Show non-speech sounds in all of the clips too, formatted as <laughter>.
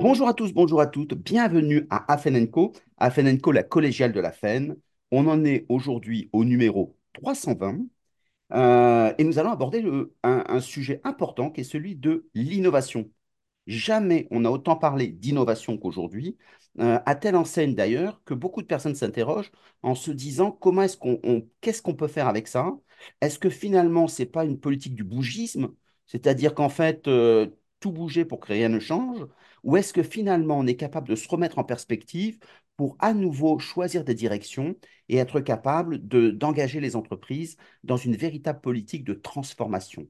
Bonjour à tous, bonjour à toutes, bienvenue à Afenenco, Afenenco, la collégiale de la FEN. On en est aujourd'hui au numéro 320 euh, et nous allons aborder un, sujet important qui est celui de l'innovation. Jamais on a autant parlé d'innovation qu'aujourd'hui, euh, à telle enseigne d'ailleurs que beaucoup de personnes s'interrogent en se disant comment est-ce qu'on, on- qu'est-ce qu'on peut faire avec ça? Est-ce que finalement c'est pas une politique du bougisme, c'est-à-dire qu'en fait euh, tout bouger pour que rien ne change, ou est-ce que finalement on est capable de se remettre en perspective pour à nouveau choisir des directions et être capable de, d'engager les entreprises dans une véritable politique de transformation?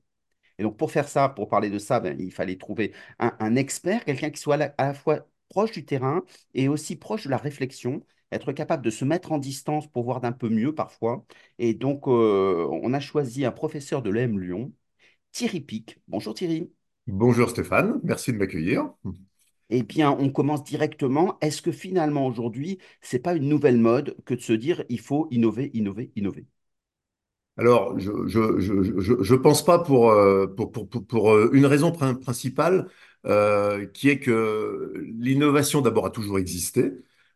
Et donc, pour faire ça, pour parler de ça, ben, il fallait trouver un, expert, quelqu'un qui soit à la, à la fois proche du terrain et aussi proche de la réflexion, être capable de se mettre en distance pour voir d'un peu mieux parfois. Et donc, euh, on a choisi un professeur de l'EM Lyon, Thierry Pic. Bonjour Thierry. Bonjour Stéphane, merci de m'accueillir. Eh bien, on commence directement. Est-ce que finalement, aujourd'hui, c'est pas une nouvelle mode que de se dire il faut innover, innover, innover? Alors, je je, je, je, je pense pas pour, euh, pour, pour, pour, pour, euh, une raison prin- principale euh, qui est que l'innovation d'abord a toujours existé.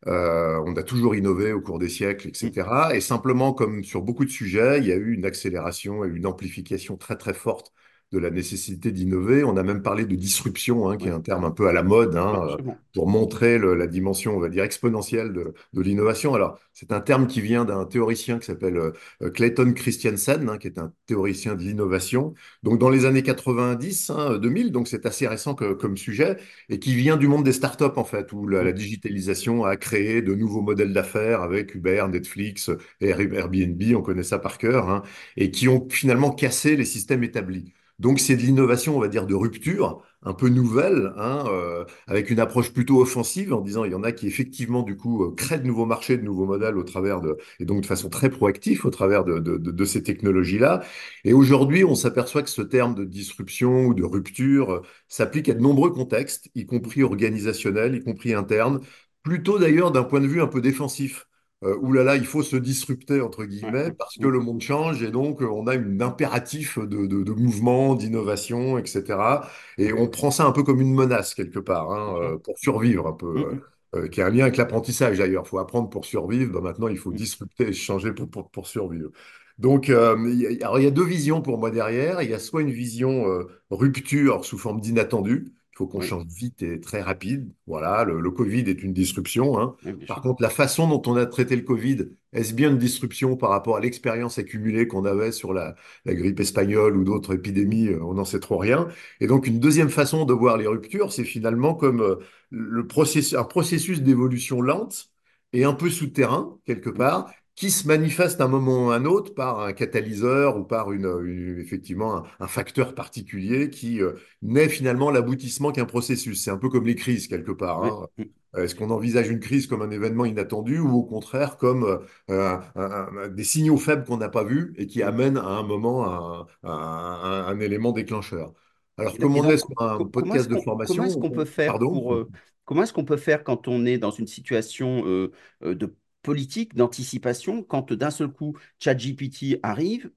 Euh, on a toujours innové au cours des siècles, etc. Et simplement, comme sur beaucoup de sujets, il y a eu une accélération et une amplification très très forte de la nécessité d'innover. On a même parlé de disruption, hein, qui est un terme un peu à la mode, hein, euh, pour montrer le- la dimension, on va dire, exponentielle de, de l'innovation. Alors, c'est un terme qui vient d'un théoricien qui s'appelle euh, Clayton Christensen, hein, qui est un théoricien de l'innovation. Donc dans les années 90, hein, 2000, donc c'est assez récent que- comme sujet, et qui vient du monde des startups en fait, où la, la digitalisation a créé de nouveaux modèles d'affaires avec Uber, Netflix, Air- Airbnb, on connaît ça par cœur, et qui ont finalement cassé les systèmes établis. Donc c'est de l'innovation, on va dire, de rupture, un peu nouvelle, hein, euh, avec une approche plutôt offensive, en disant il y en a qui effectivement du coup euh, créent de nouveaux marchés, de nouveaux modèles au travers de et donc de façon très proactive au travers de, de, de- ces technologies-là. Et aujourd'hui, on s'aperçoit que ce terme de disruption ou de rupture euh, s'applique à de nombreux contextes, y compris organisationnels, y compris internes, plutôt d'ailleurs d'un point de vue un peu défensif. Euh, là, il faut se disrupter, entre guillemets, ouais, parce que mm, le monde change et donc euh, on a un impératif de, de, de mouvement, d'innovation, etc. Et on prend ça un peu comme une menace quelque part, hein, euh, pour survivre un peu. Euh qui a un lien avec l'apprentissage d'ailleurs. Il faut apprendre pour survivre. Ben, maintenant, il faut disrupter et changer pour, pour, pour survivre. Donc, euh, il y a, alors, il y a deux visions pour moi derrière. Il y a soit une vision euh, rupture sous forme d'inattendu. Il faut qu'on oui, change vite et très rapide. Voilà, le, le Covid est une disruption. hein. oui, Par sûr. contre, la façon dont on a traité le Covid, est-ce bien une disruption par rapport à l'expérience accumulée qu'on avait sur la, la grippe espagnole ou d'autres épidémies? Euh, On n'en sait trop rien. Et donc, une deuxième façon de voir les ruptures, c'est finalement comme euh, le processus, un processus d'évolution lente et un peu souterrain, quelque part, qui se manifeste à un moment ou à un autre par un catalyseur ou par une, une- effectivement un, un facteur particulier qui euh, n'est finalement l'aboutissement qu'un processus. C'est un peu comme les crises, quelque part. hein. mm, Est-ce qu'on envisage une crise comme un événement inattendu ou au contraire comme euh, un- des signaux faibles qu'on n'a pas vus et qui amènent à un moment un, élément déclencheur? Alors, comme on est sur un podcast de qu'on comment est-ce formation, qu'on peut faire pardon? pour euh, comment est-ce qu'on peut faire quand on est dans une situation euh, euh, de politique, d'anticipation, quand d'un seul coup ChatGPT arrive,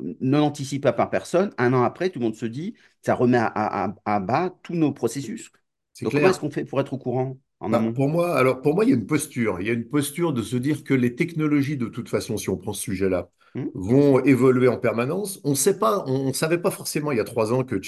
ne l'anticipe pas par personne, un an après, tout le monde se dit, ça remet à, à- à- à bas tous nos processus. Donc, comment est-ce qu'on fait pour être au courant en Bah, pour moi, alors pour moi, il y a une posture. Il y a une posture de se dire que les technologies, de toute façon, si on prend ce sujet-là, Hmm? vont évoluer en permanence. On sait pas, on ne savait pas forcément il y a trois ans que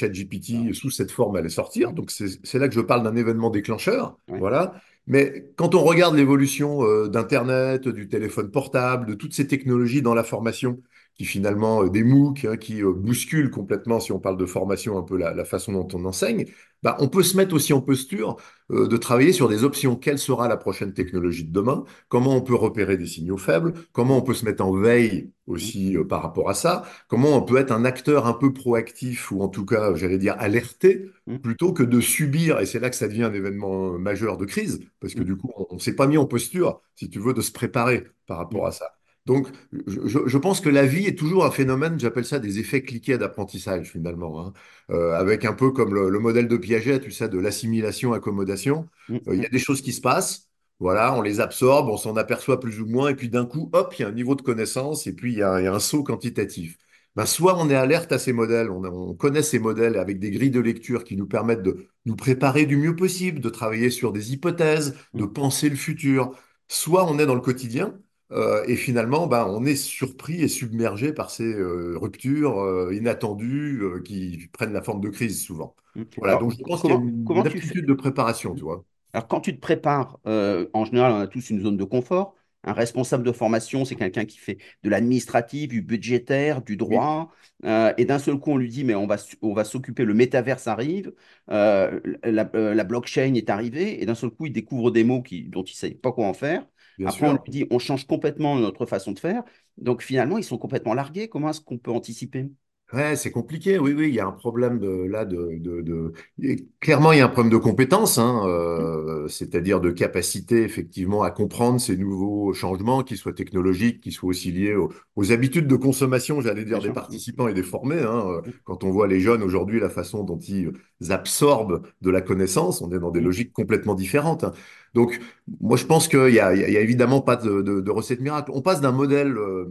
Ah, ChatGPT, sous cette forme, allait sortir. Donc c'est c'est là que je parle d'un événement déclencheur. ouais, Voilà. Mais quand on regarde l'évolution euh, d'Internet, du téléphone portable, de toutes ces technologies dans la formation, qui finalement, euh, des MOOC, hein, qui euh, bousculent complètement, si on parle de formation, un peu la, la façon dont on enseigne, bah, on peut se mettre aussi en posture euh, de travailler sur des options. Quelle sera la prochaine technologie de demain? Comment on peut repérer des signaux faibles? Comment on peut se mettre en veille aussi euh, par rapport à ça? Comment on peut être un acteur un peu proactif ou en tout cas, j'allais dire, alerté hmm, plutôt que de subir, et c'est là que ça devient un événement majeur de crise, parce que hmm, du coup, on ne s'est pas mis en posture, si tu veux, de se préparer par rapport à ça. Donc, je, pense que la vie est toujours un phénomène, j'appelle ça des effets cliqués d'apprentissage finalement, hein. Euh, avec un peu comme le, le modèle de Piaget, tu sais, de l'assimilation-accommodation. hmm, Euh, Il y a des choses qui se passent, voilà, on les absorbe, on s'en aperçoit plus ou moins, et puis d'un coup, hop, il y a un niveau de connaissance, et puis il y a, il y a un saut quantitatif. Ben, soit on est alerte à ces modèles, on, on connaît ces modèles avec des grilles de lecture qui nous permettent de nous préparer du mieux possible, de travailler sur des hypothèses, de Mm, penser le futur. Soit on est dans le quotidien euh, et finalement ben, on est surpris et submergé par ces euh, ruptures euh, inattendues qui prennent la forme de crise souvent. mm. Voilà, Alors, donc je pense qu'il y a une, une aptitude de préparation, tu vois. Alors, quand tu te prépares, en général, on a tous une zone de confort. Un responsable de formation, c'est quelqu'un qui fait de l'administratif, du budgétaire, du droit. et d'un seul coup, on lui dit, mais on va, s- on va s'occuper, le métaverse arrive, la, la blockchain est arrivée. Et d'un seul coup, il découvre des mots qui, dont il ne sait pas quoi en faire. Bien Après, on lui dit, on change complètement notre façon de faire. Donc, finalement, ils sont complètement largués. Comment est-ce qu'on peut anticiper? Ouais, c'est compliqué, oui, oui, il y a un problème de, là de, de, de- et Clairement, il y a un problème de compétence, hein, Mm, euh, c'est-à-dire de capacité effectivement à comprendre ces nouveaux changements, qu'ils soient technologiques, qu'ils soient aussi liés aux, aux habitudes de consommation, j'allais dire, des participants et des formés. hein. Euh, mm, Quand on voit les jeunes aujourd'hui, la façon dont ils absorbent de la connaissance, on est dans des mm, logiques complètement différentes. hein. Donc, moi, je pense qu'il y a, y évidemment pas de, de, de recette miracle. On passe d'un modèle euh,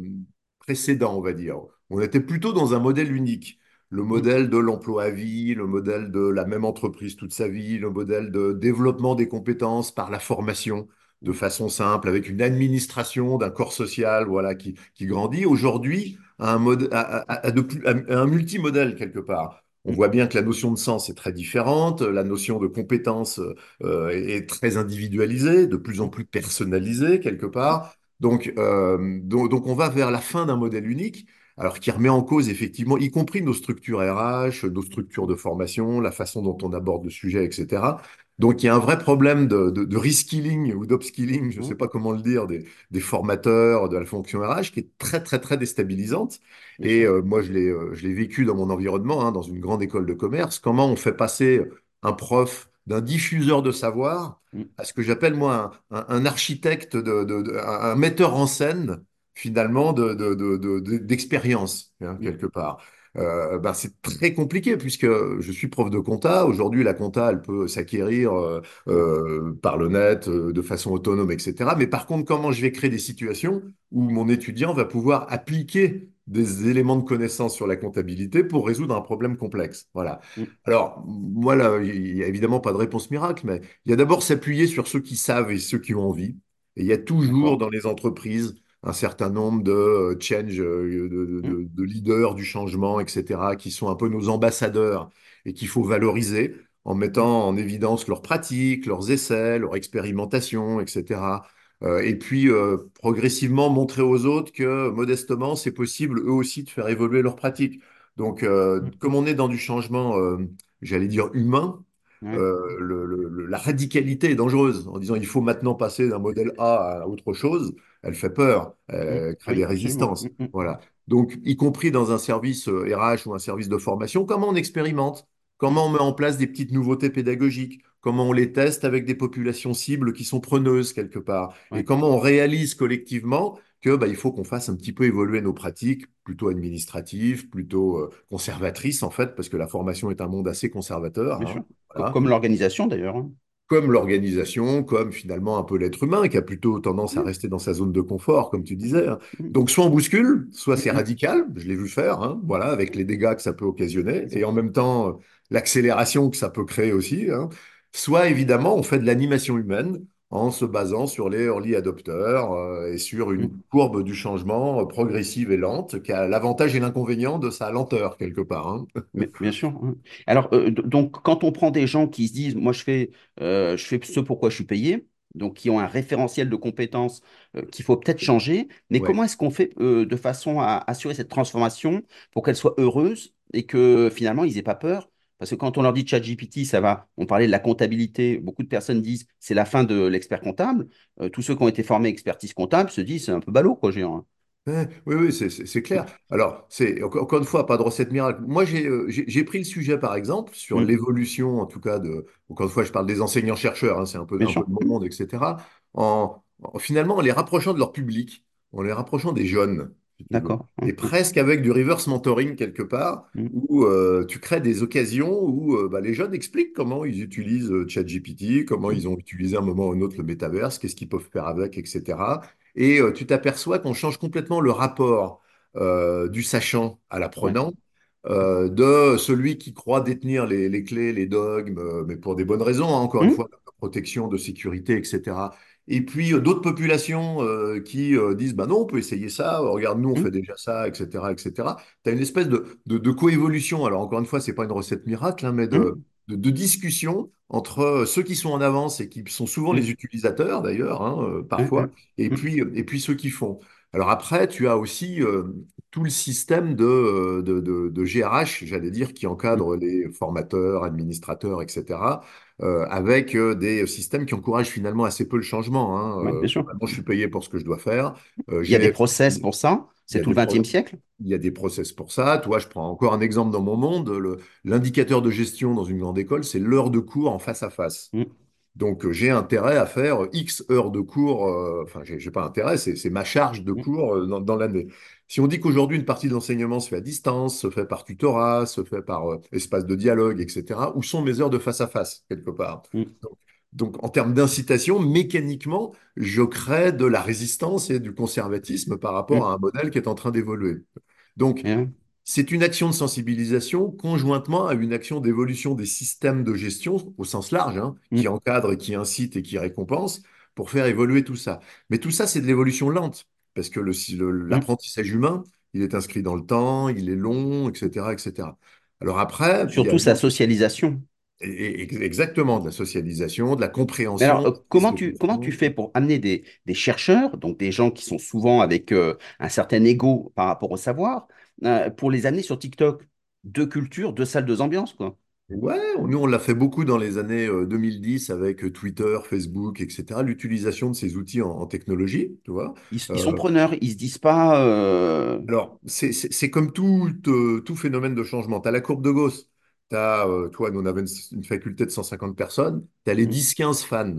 précédent, on va dire on était plutôt dans un modèle unique. Le mm, modèle de l'emploi à vie, le modèle de la même entreprise toute sa vie, le modèle de développement des compétences par la formation de façon simple, avec une administration d'un corps social voilà, qui, qui grandit. Aujourd'hui, à un, mode, à, à- à de plus- à un multimodèle quelque part. On mm, voit bien que la notion de sens est très différente, la notion de compétence euh, est très individualisée, de plus en plus personnalisée quelque part. Donc, euh, donc, donc on va vers la fin d'un modèle unique alors qui remet en cause effectivement, y compris nos structures RH, nos structures de formation, la façon dont on aborde le sujet, etc. Donc il y a un vrai problème de, de, de reskilling ou d'upskilling, je ne sais mm. pas comment le dire, des, des formateurs de la fonction RH, qui est très très très déstabilisante. Et euh, moi je l'ai euh, je l'ai vécu dans mon environnement, hein, dans une grande école de commerce, comment on fait passer un prof d'un diffuseur de savoir Mm, à ce que j'appelle moi un, un- un architecte, de, de- de- un un metteur en scène finalement de, de- de- de- de- d'expérience, hein, mm, quelque part. Euh, ben, c'est très compliqué puisque je suis prof de compta. Aujourd'hui, la compta, elle peut s'acquérir euh, euh, par le net, de façon autonome, etc. Mais par contre, comment je vais créer des situations où mon étudiant va pouvoir appliquer des éléments de connaissance sur la comptabilité pour résoudre un problème complexe? Voilà. mm. Alors, moi, là, il n'y a évidemment pas de réponse miracle, mais il y a d'abord s'appuyer sur ceux qui savent et ceux qui ont envie. Et il y a toujours dans les entreprises un certain nombre de euh, change, euh, de, de- Mm, de- de leaders du changement, etc., qui sont un peu nos ambassadeurs et qu'il faut valoriser en mm, mettant en évidence leurs pratiques, leurs essais, leur expérimentation, etc. Euh, et puis, euh, progressivement montrer aux autres que, modestement, c'est possible, eux aussi, de faire évoluer leurs pratiques. Donc, euh, mm. comme on est dans du changement, j'allais dire humain, Ouais. euh, le- le- le- la radicalité est dangereuse en disant il faut maintenant passer d'un modèle A à autre chose. Elle fait peur, elle crée Oui, des résistances. Mm, mm, Voilà. Donc, y compris dans un service euh, RH ou un service de formation, comment on expérimente? mm. Comment on met en place des petites nouveautés pédagogiques? Comment on les teste avec des populations cibles qui sont preneuses quelque part? Et comment on réalise collectivement que bah, il faut qu'on fasse un petit peu évoluer nos pratiques, plutôt administratives, plutôt euh, conservatrices en fait, parce que la formation est un monde assez conservateur. Bien hein. Voilà comme l'organisation d'ailleurs. hein. comme l'organisation, comme finalement un peu l'être humain qui a plutôt tendance à Mm, rester dans sa zone de confort, comme tu disais. mm, Donc soit on bouscule, soit c'est radical, je l'ai vu faire, hein, voilà, avec les dégâts que ça peut occasionner, et en même temps euh, l'accélération que ça peut créer aussi. hein. Soit évidemment on fait de l'animation humaine en se basant sur les early adopters euh, et sur une Mm. courbe du changement euh, progressive et lente, qui a l'avantage et l'inconvénient de sa lenteur quelque part. hein. <laughs> Mais- bien sûr. hein. Alors, euh, donc, quand on prend des gens qui se disent, moi, je fais, euh, je fais ce pourquoi je suis payé, donc qui ont un référentiel de compétences qu'il faut peut-être changer, mais Ouais. comment est-ce qu'on fait de façon à assurer cette transformation pour qu'elle soit heureuse et que finalement, ils n'aient pas peur? Parce que quand on leur dit ChatGPT, ça va, on parlait de la comptabilité, beaucoup de personnes disent c'est la fin de l'expert comptable. Euh, tous ceux qui ont été formés expertise comptable se disent c'est un peu ballot, quoi, un- Ouais, Oui, oui, c'est clair. Alors, c'est encore une fois, pas de recette miracle. Moi, j'ai euh, pris le sujet, par exemple, sur Mm, l'évolution, en tout cas, de. Encore une fois, je parle des enseignants-chercheurs, hein, c'est un peu, un peu Mm, monde, etc. En, en- finalement, en les rapprochant de leur public, en les rapprochant des jeunes. D'accord. Mm, Et presque avec du reverse mentoring quelque part, mm, où euh, tu crées des occasions où euh, bah, les jeunes expliquent comment ils utilisent euh, ChatGPT, comment mm, ils ont utilisé à un moment ou un autre le métaverse, qu'est-ce qu'ils peuvent faire avec, etc. Et tu t'aperçois qu'on change complètement le rapport du sachant à l'apprenant, de celui qui croit détenir les, les clés, les dogmes, mais pour des bonnes raisons, hein, encore une hum, fois, de protection, de sécurité, etc. Et puis euh, d'autres populations euh, qui euh, disent, bah non, on peut essayer ça, regarde, nous, on fait hum, déjà ça, etc., etc. Tu as une espèce de, de, de coévolution. Alors encore une fois, c'est pas une recette miracle, hein, mais de, hum, de, de discussion entre ceux qui sont en avance et qui sont souvent hum, les utilisateurs, d'ailleurs, hein, parfois, et puis, et puis ceux qui font. Alors après, tu as aussi euh, tout le système de, de, de, de GRH, j'allais dire, qui encadre les formateurs, administrateurs, etc., euh, avec euh, des systèmes qui encouragent finalement assez peu le changement. hein. Ouais, Euh, bien sûr. globalement, je suis payé pour ce que je dois faire. Euh, Il y a des process pour ça. C'est tout le XXe siècle? il y a des process pour ça. Toi, je prends encore un exemple dans mon monde. Le- L'indicateur de gestion dans une grande école, c'est l'heure de cours en face à face. Hum, Donc, euh, j'ai intérêt à faire X heures de cours, euh, enfin, j'ai pas intérêt, c'est ma charge de hum, cours euh, dans, dans l'année. Si on dit qu'aujourd'hui, une partie de l'enseignement se fait à distance, se fait par tutorat, se fait par euh, espace de dialogue, etc., où sont mes heures de face à face, quelque part? hum, Donc, donc, en termes d'incitation, mécaniquement, je crée de la résistance et du conservatisme par rapport hum. à un modèle qui est en train d'évoluer. Donc, Bien. c'est une action de sensibilisation conjointement à une action d'évolution des systèmes de gestion au sens large, hein, qui Hum, encadre et qui incite et qui récompense pour faire évoluer tout ça. Mais tout ça, c'est de l'évolution lente, parce que le- si le- hum. l'apprentissage humain, il est inscrit dans le temps, il est long, etc., etc. Alors après, a Surtout sa socialisation. et- et- exactement de la socialisation, de la Mais alors, compréhension, euh, comment tu, comment tu fais pour amener des, des chercheurs, donc des gens qui sont souvent avec euh, un certain ego par rapport au savoir, euh, pour les amener sur TikTok? Deux cultures, deux salles, deux ambiances, quoi. Ouais, nous on l'a fait beaucoup dans les années euh, 2010 avec euh, Twitter, Facebook, etc. L'utilisation de ces outils en, en technologie, tu vois. Ils, ils sont Euh, preneurs, ils se disent pas. euh, alors, c'est c'est- c'est comme tout, euh, tout phénomène de changement. Tu as la courbe de Gauss. Tu as, toi, nous on avait une, une faculté de 150 personnes. Tu as les hum, 10-15 fans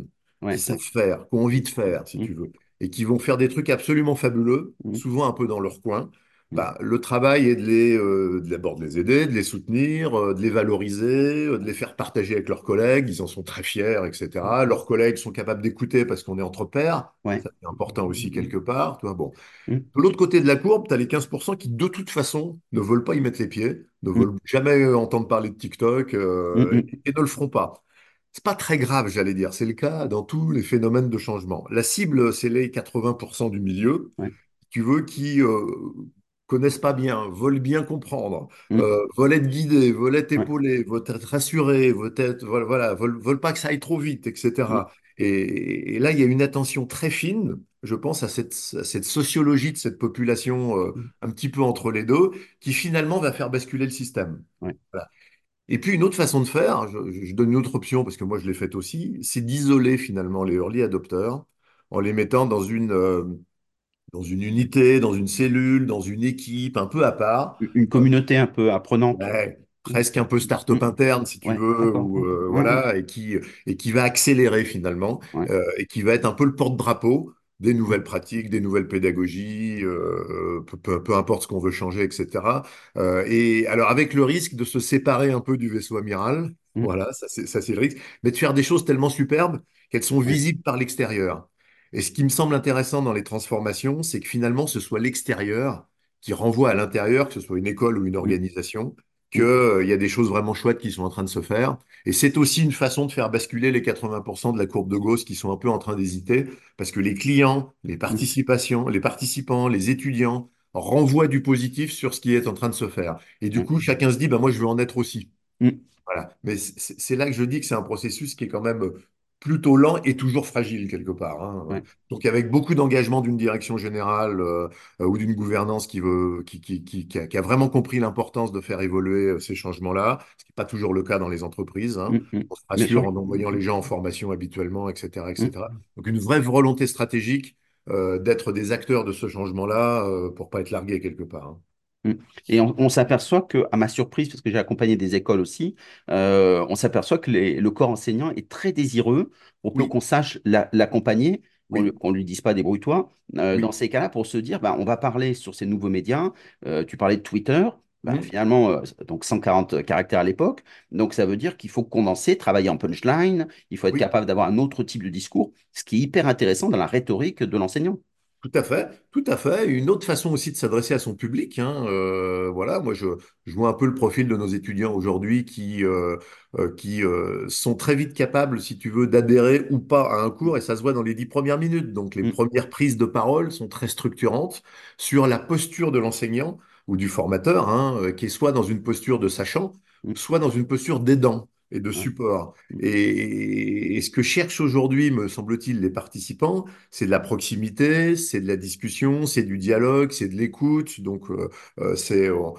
qui ouais, savent faire, qui ont envie de faire, si tu hum, veux, et qui vont faire des trucs absolument fabuleux, hum, souvent un peu dans leur coin. Bah, le travail est de les, euh, d'abord de les aider, de les soutenir, euh, de les valoriser, euh, de les faire partager avec leurs collègues. Ils en sont très fiers, etc. Leurs collègues sont capables d'écouter parce qu'on est entre pairs. ouais, Ça, c'est important aussi quelque part. Tu vois, bon. hum, De l'autre côté de la courbe, tu as les 15% qui, de toute façon, ne veulent pas y mettre les pieds, ne hum, veulent jamais entendre parler de TikTok hum, et ne le feront pas. C'est pas très grave, j'allais dire. C'est le cas dans tous les phénomènes de changement. La cible, c'est les 80% du milieu ouais, tu veux, qui euh, connaissent pas bien, veulent bien comprendre, hum, euh, veulent être guidés, veulent être ouais, épaulés, veulent être rassurés, veulent être, voilà, veulent, veulent pas que ça aille trop vite, etc. Et, et là, il y a une attention très fine, je pense, à cette, à cette sociologie de cette population euh, hum, un petit peu entre les deux, qui finalement va faire basculer le système. ouais, Voilà. Et puis une autre façon de faire, je, je donne une autre option parce que moi je l'ai faite aussi, c'est d'isoler finalement les early adopters en les mettant dans une, euh, dans une unité, dans une cellule, dans une équipe, un peu à part, une communauté un peu apprenante. ouais, presque un peu start-up interne, si tu ouais, veux, ou euh, hum, voilà, et qui, et qui va accélérer finalement, euh, et qui va être un peu le porte-drapeau des nouvelles pratiques, des nouvelles pédagogies, euh, peu, peu- peu importe ce qu'on veut changer, etc. Euh, et alors avec le risque de se séparer un peu du vaisseau amiral, voilà, ça c'est le risque, mais de faire des choses tellement superbes qu'elles sont visibles par l'extérieur. Et ce qui me semble intéressant dans les transformations, c'est que finalement ce soit l'extérieur qui renvoie à l'intérieur, que ce soit une école ou une hum, organisation, qu'il hum, y a des choses vraiment chouettes qui sont en train de se faire. Et c'est aussi une façon de faire basculer les 80% de la courbe de Gauss qui sont un peu en train d'hésiter, parce que les clients, les hum, participations, les participants, les étudiants renvoient du positif sur ce qui est en train de se faire. Et du ouais, coup, chacun se dit, bah, moi, je veux en être aussi. Voilà. Mais c'est c'est là que je dis que c'est un processus qui est quand même plutôt lent et toujours fragile quelque part. hein. ouais, Donc avec beaucoup d'engagement d'une direction générale euh, ou d'une gouvernance qui veut, qui, qui, qui, qui a, qui a vraiment compris l'importance de faire évoluer euh, ces changements-là, ce qui n'est pas toujours le cas dans les entreprises. hein. hum, hum, On se rassure en envoyant les gens en formation habituellement, etc., Hum, etc. Donc une vraie volonté stratégique euh, d'être des acteurs de ce changement-là euh, pour pas être largués quelque part. hein. Mm. Et on, on s'aperçoit que, à ma surprise, parce que j'ai accompagné des écoles aussi, euh, on s'aperçoit que les- le corps enseignant est très désireux pour Oui, qu'on sache la- l'accompagner, qu'on oui, qu'on lui dise pas débrouille-toi. Euh, dans ces cas-là, pour se dire, bah, on va parler sur ces nouveaux médias. Euh, tu parlais de Twitter. Bah, finalement, euh, donc 140 caractères à l'époque. Donc, ça veut dire qu'il faut condenser, travailler en punchline. Il faut être Oui. capable d'avoir un autre type de discours, ce qui est hyper intéressant dans la rhétorique de l'enseignant. Tout à fait, tout à fait. Une autre façon aussi de s'adresser à son public, hein, euh, voilà, moi je, je vois un peu le profil de nos étudiants aujourd'hui qui, euh, euh, qui sont très vite capables, si tu veux, d'adhérer ou pas à un cours, et ça se voit dans les dix premières minutes. Donc les Mm, premières prises de parole sont très structurantes sur la posture de l'enseignant ou du formateur, hein, qui est soit dans une posture de sachant, mm, soit dans une posture d'aidant et de support. Et, et ce que cherchent aujourd'hui, me semble-t-il, les participants, c'est de la proximité, c'est de la discussion, c'est du dialogue, c'est de l'écoute. Donc, euh, euh, c'est on-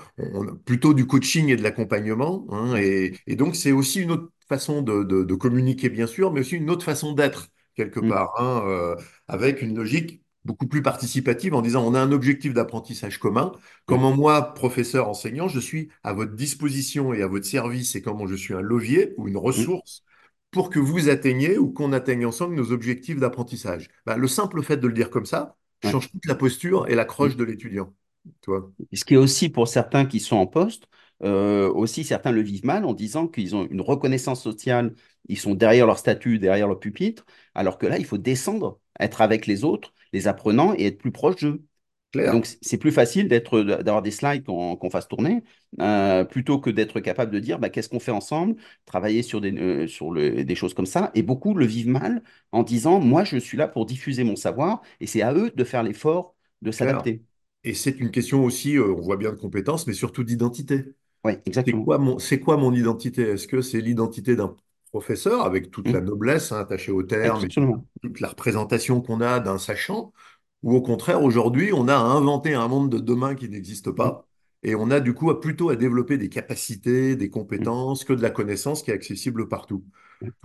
plutôt du coaching et de l'accompagnement. hein. et, et donc, c'est aussi une autre façon de, de- de communiquer, bien sûr, mais aussi une autre façon d'être, quelque mm, part, hein, euh, avec une logique beaucoup plus participative en disant on a un objectif d'apprentissage commun. ouais, Comment moi, professeur, enseignant, je suis à votre disposition et à votre service et comment je suis un levier ou une mm, ressource pour que vous atteigniez ou qu'on atteigne ensemble nos objectifs d'apprentissage. Bah, le simple fait de le dire comme ça change toute la posture et l'accroche mm. de l'étudiant. Ce qui est aussi pour certains qui sont en poste, euh, aussi certains le vivent mal en disant qu'ils ont une reconnaissance sociale, ils sont derrière leur statut, derrière leur pupitre, alors que là, il faut descendre, être avec les autres, les apprenants et être plus proche d'eux. Donc, c'est plus facile d'être, d'avoir des slides qu'on fasse tourner, euh, plutôt que d'être capable de dire bah, qu'est-ce qu'on fait ensemble, travailler sur des, euh, sur le- des choses comme ça. Et beaucoup le vivent mal en disant, moi, je suis là pour diffuser mon savoir et c'est à eux de faire l'effort de s'adapter. Et c'est une question aussi, euh, on voit bien de compétences, mais surtout d'identité. Oui, C'est exactement. quoi mon, c'est quoi mon identité? Est-ce que c'est l'identité d'un professeur avec toute la Mm. noblesse hein, attachée au terme et toute, la représentation qu'on a d'un sachant? Ou au contraire, aujourd'hui, on a à inventer un monde de demain qui n'existe pas et on a du coup à plutôt à développer des capacités, des mm, compétences que de la connaissance qui est accessible partout.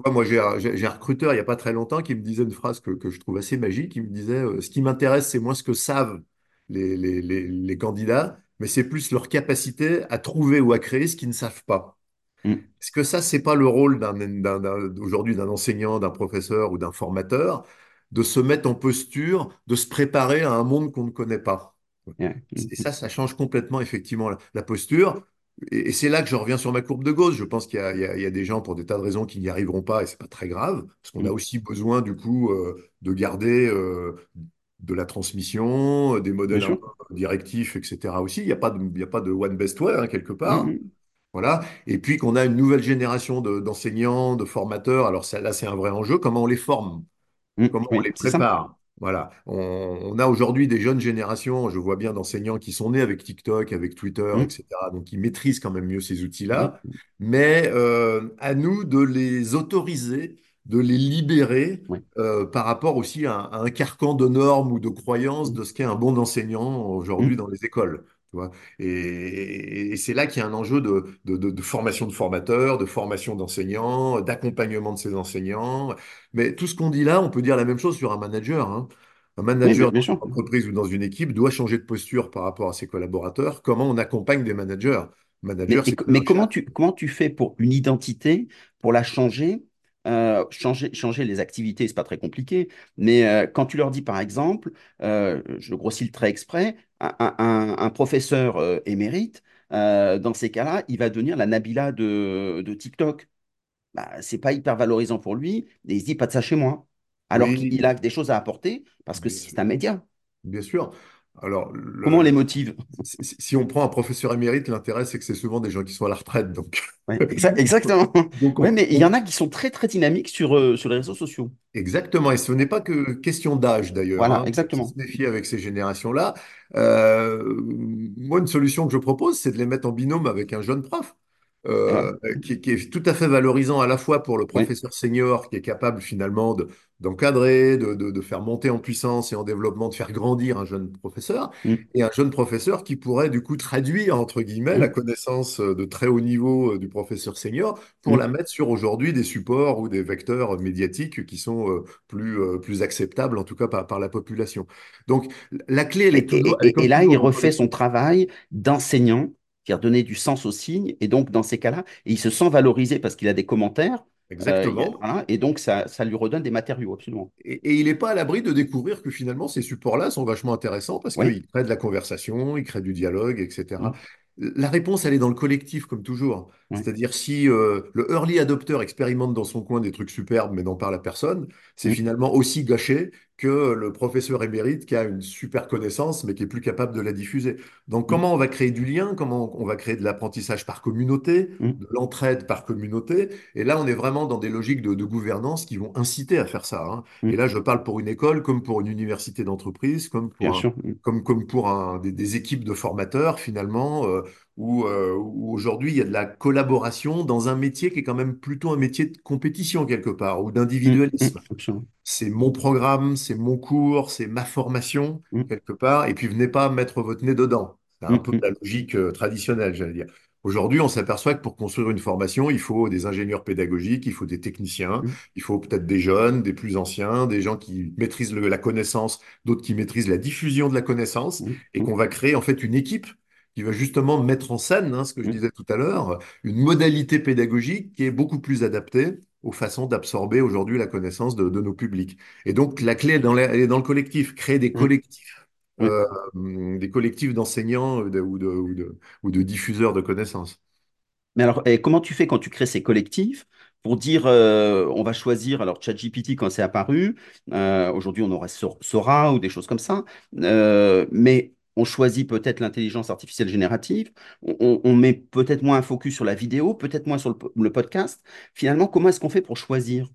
moi, j'ai un, recruteur il n'y a pas très longtemps qui me disait une phrase que, que je trouve assez magique. Il me disait, euh, ce qui m'intéresse, c'est moins ce que savent les, les, les, les candidats, mais c'est plus leur capacité à trouver ou à créer ce qu'ils ne savent pas. Mm, Est-ce que ça, c'est pas le rôle d'un, d'un- d'un- aujourd'hui d'un enseignant, d'un professeur ou d'un formateur, de se mettre en posture, de se préparer à un monde qu'on ne connaît pas? yeah, Et mm, ça, ça change complètement effectivement la, la posture. Et, et c'est là que je reviens sur ma courbe de Gauss. Je pense qu'il y a, il y a- il y a des gens pour des tas de raisons qui n'y arriveront pas et c'est pas très grave, parce qu'on a mm, aussi besoin du coup euh, de garder euh, de la transmission, euh, des modèles directifs, etc. aussi. Il n'y a pas de, il y a pas de one best way hein, quelque Mm, part. mm, Voilà. Et puis qu'on a une nouvelle génération de- d'enseignants, de formateurs. Alors ça, là, c'est un vrai enjeu. Comment on les forme? mm, Comment on les prépare? Voilà. On, on a aujourd'hui des jeunes générations, je vois bien d'enseignants qui sont nés avec TikTok, avec Twitter, Mm, etc. Donc, ils maîtrisent quand même mieux ces outils-là. Mais euh, à nous de les autoriser, de les libérer euh, par rapport aussi à, à un carcan de normes ou de croyances de ce qu'est un bon enseignant aujourd'hui dans les écoles. Tu vois. Et, et c'est là qu'il y a un enjeu de, de de- de formation de formateurs, de formation d'enseignants, d'accompagnement de ces enseignants. Mais tout ce qu'on dit là, on peut dire la même chose sur un manager. hein. Un oui, manager bien dans une entreprise ou dans une équipe doit changer de posture par rapport à ses collaborateurs. Comment on accompagne des managers? Mais, Manager, tu, comment tu fais pour une identité, pour la changer, euh, changer, changer les activités, c'est pas très compliqué, mais euh, quand tu leur dis, par exemple, euh, je grossis le trait exprès, un, un- un- un professeur euh, émérite, dans ces cas-là, il va devenir la Nabila de, de TikTok. Bah, c'est pas hyper valorisant pour lui, et il se dit pas de ça chez moi. Alors Oui, qu'il a des choses à apporter, parce que c'est un média. Bien sûr. Alors, Comment on le- les motive? si, on prend un professeur émérite, l'intérêt, c'est que c'est souvent des gens qui sont à la retraite. Donc, Ouais, exa- exactement. <laughs> donc Ouais, on- mais il y en a qui sont très très dynamiques sur, euh, sur les réseaux sociaux. Exactement, et ce n'est pas que question d'âge d'ailleurs, Voilà, hein. Se exactement. méfier avec ces générations-là. Euh, moi, une solution que je propose, c'est de les mettre en binôme avec un jeune prof, Euh, qui, qui est tout à fait valorisant à la fois pour le professeur senior, qui est capable finalement de- d'encadrer, de, de- de faire monter en puissance et en développement, de faire grandir un jeune professeur, Mm, et un jeune professeur qui pourrait du coup traduire, entre guillemets, la mm, connaissance de très haut niveau euh, du professeur senior pour la mm. mettre sur aujourd'hui des supports ou des vecteurs médiatiques qui sont euh, plus, euh, plus acceptables, en tout cas par, par la population. Donc, la clé, elle est et- là, il refait son travail d'enseignant, qui a donné du sens aux signes. Et donc, dans ces cas-là, il se sent valorisé parce qu'il a des commentaires. euh, Exactement. voilà, et donc, ça, ça lui redonne des matériaux, absolument. Et, et il n'est pas à l'abri de découvrir que finalement, ces supports-là sont vachement intéressants parce Oui. qu'ils créent de la conversation, ils créent du dialogue, etc. Mm, La réponse, elle est dans le collectif, comme toujours. C'est-à-dire si euh, le early adopter expérimente dans son coin des trucs superbes mais n'en parle à personne, c'est mm, finalement aussi gâché que le professeur émérite qui a une super connaissance mais qui est plus capable de la diffuser. Donc mm, comment on va créer du lien, comment on va créer de l'apprentissage par communauté, mm, de l'entraide par communauté? Et là, on est vraiment dans des logiques de, de gouvernance qui vont inciter à faire ça. hein. Et mm, là, je parle pour une école, comme pour une université d'entreprise, comme pour un, sûr. comme, comme pour un, des, des équipes de formateurs, finalement, euh, où, euh, où aujourd'hui, il y a de la collaboration dans un métier qui est quand même plutôt un métier de compétition, quelque part, ou mm, mm, d'individualisme. absolument. C'est mon programme, c'est mon cours, c'est ma formation, Mm, quelque part, et puis venez pas mettre votre nez dedans. C'est un mm, peu mm, la logique euh, traditionnelle, j'allais dire. Aujourd'hui, on s'aperçoit que pour construire une formation, il faut des ingénieurs pédagogiques, il faut des techniciens, mm, il faut peut-être des jeunes, des plus anciens, des gens qui maîtrisent le- la connaissance, d'autres qui maîtrisent la diffusion de la connaissance, mm, et mm, qu'on va créer en fait une équipe qui va justement mettre en scène, hein, ce que je mm, disais tout à l'heure, une modalité pédagogique qui est beaucoup plus adaptée aux façons d'absorber aujourd'hui la connaissance de, de nos publics. Et donc, la clé est dans, la- est dans le collectif, créer des mm, collectifs, mm. euh, des collectifs d'enseignants euh, de- ou de, ou de- ou de diffuseurs de connaissances. Mais alors, et comment tu fais quand tu crées ces collectifs pour dire euh, on va choisir, alors ChatGPT quand c'est apparu, euh, aujourd'hui on Sor- Sora ou des choses comme ça, mais on choisit peut-être l'intelligence artificielle générative, on, met peut-être moins un focus sur la vidéo, peut-être moins sur le, po- le podcast. Finalement, comment est-ce qu'on fait pour choisir?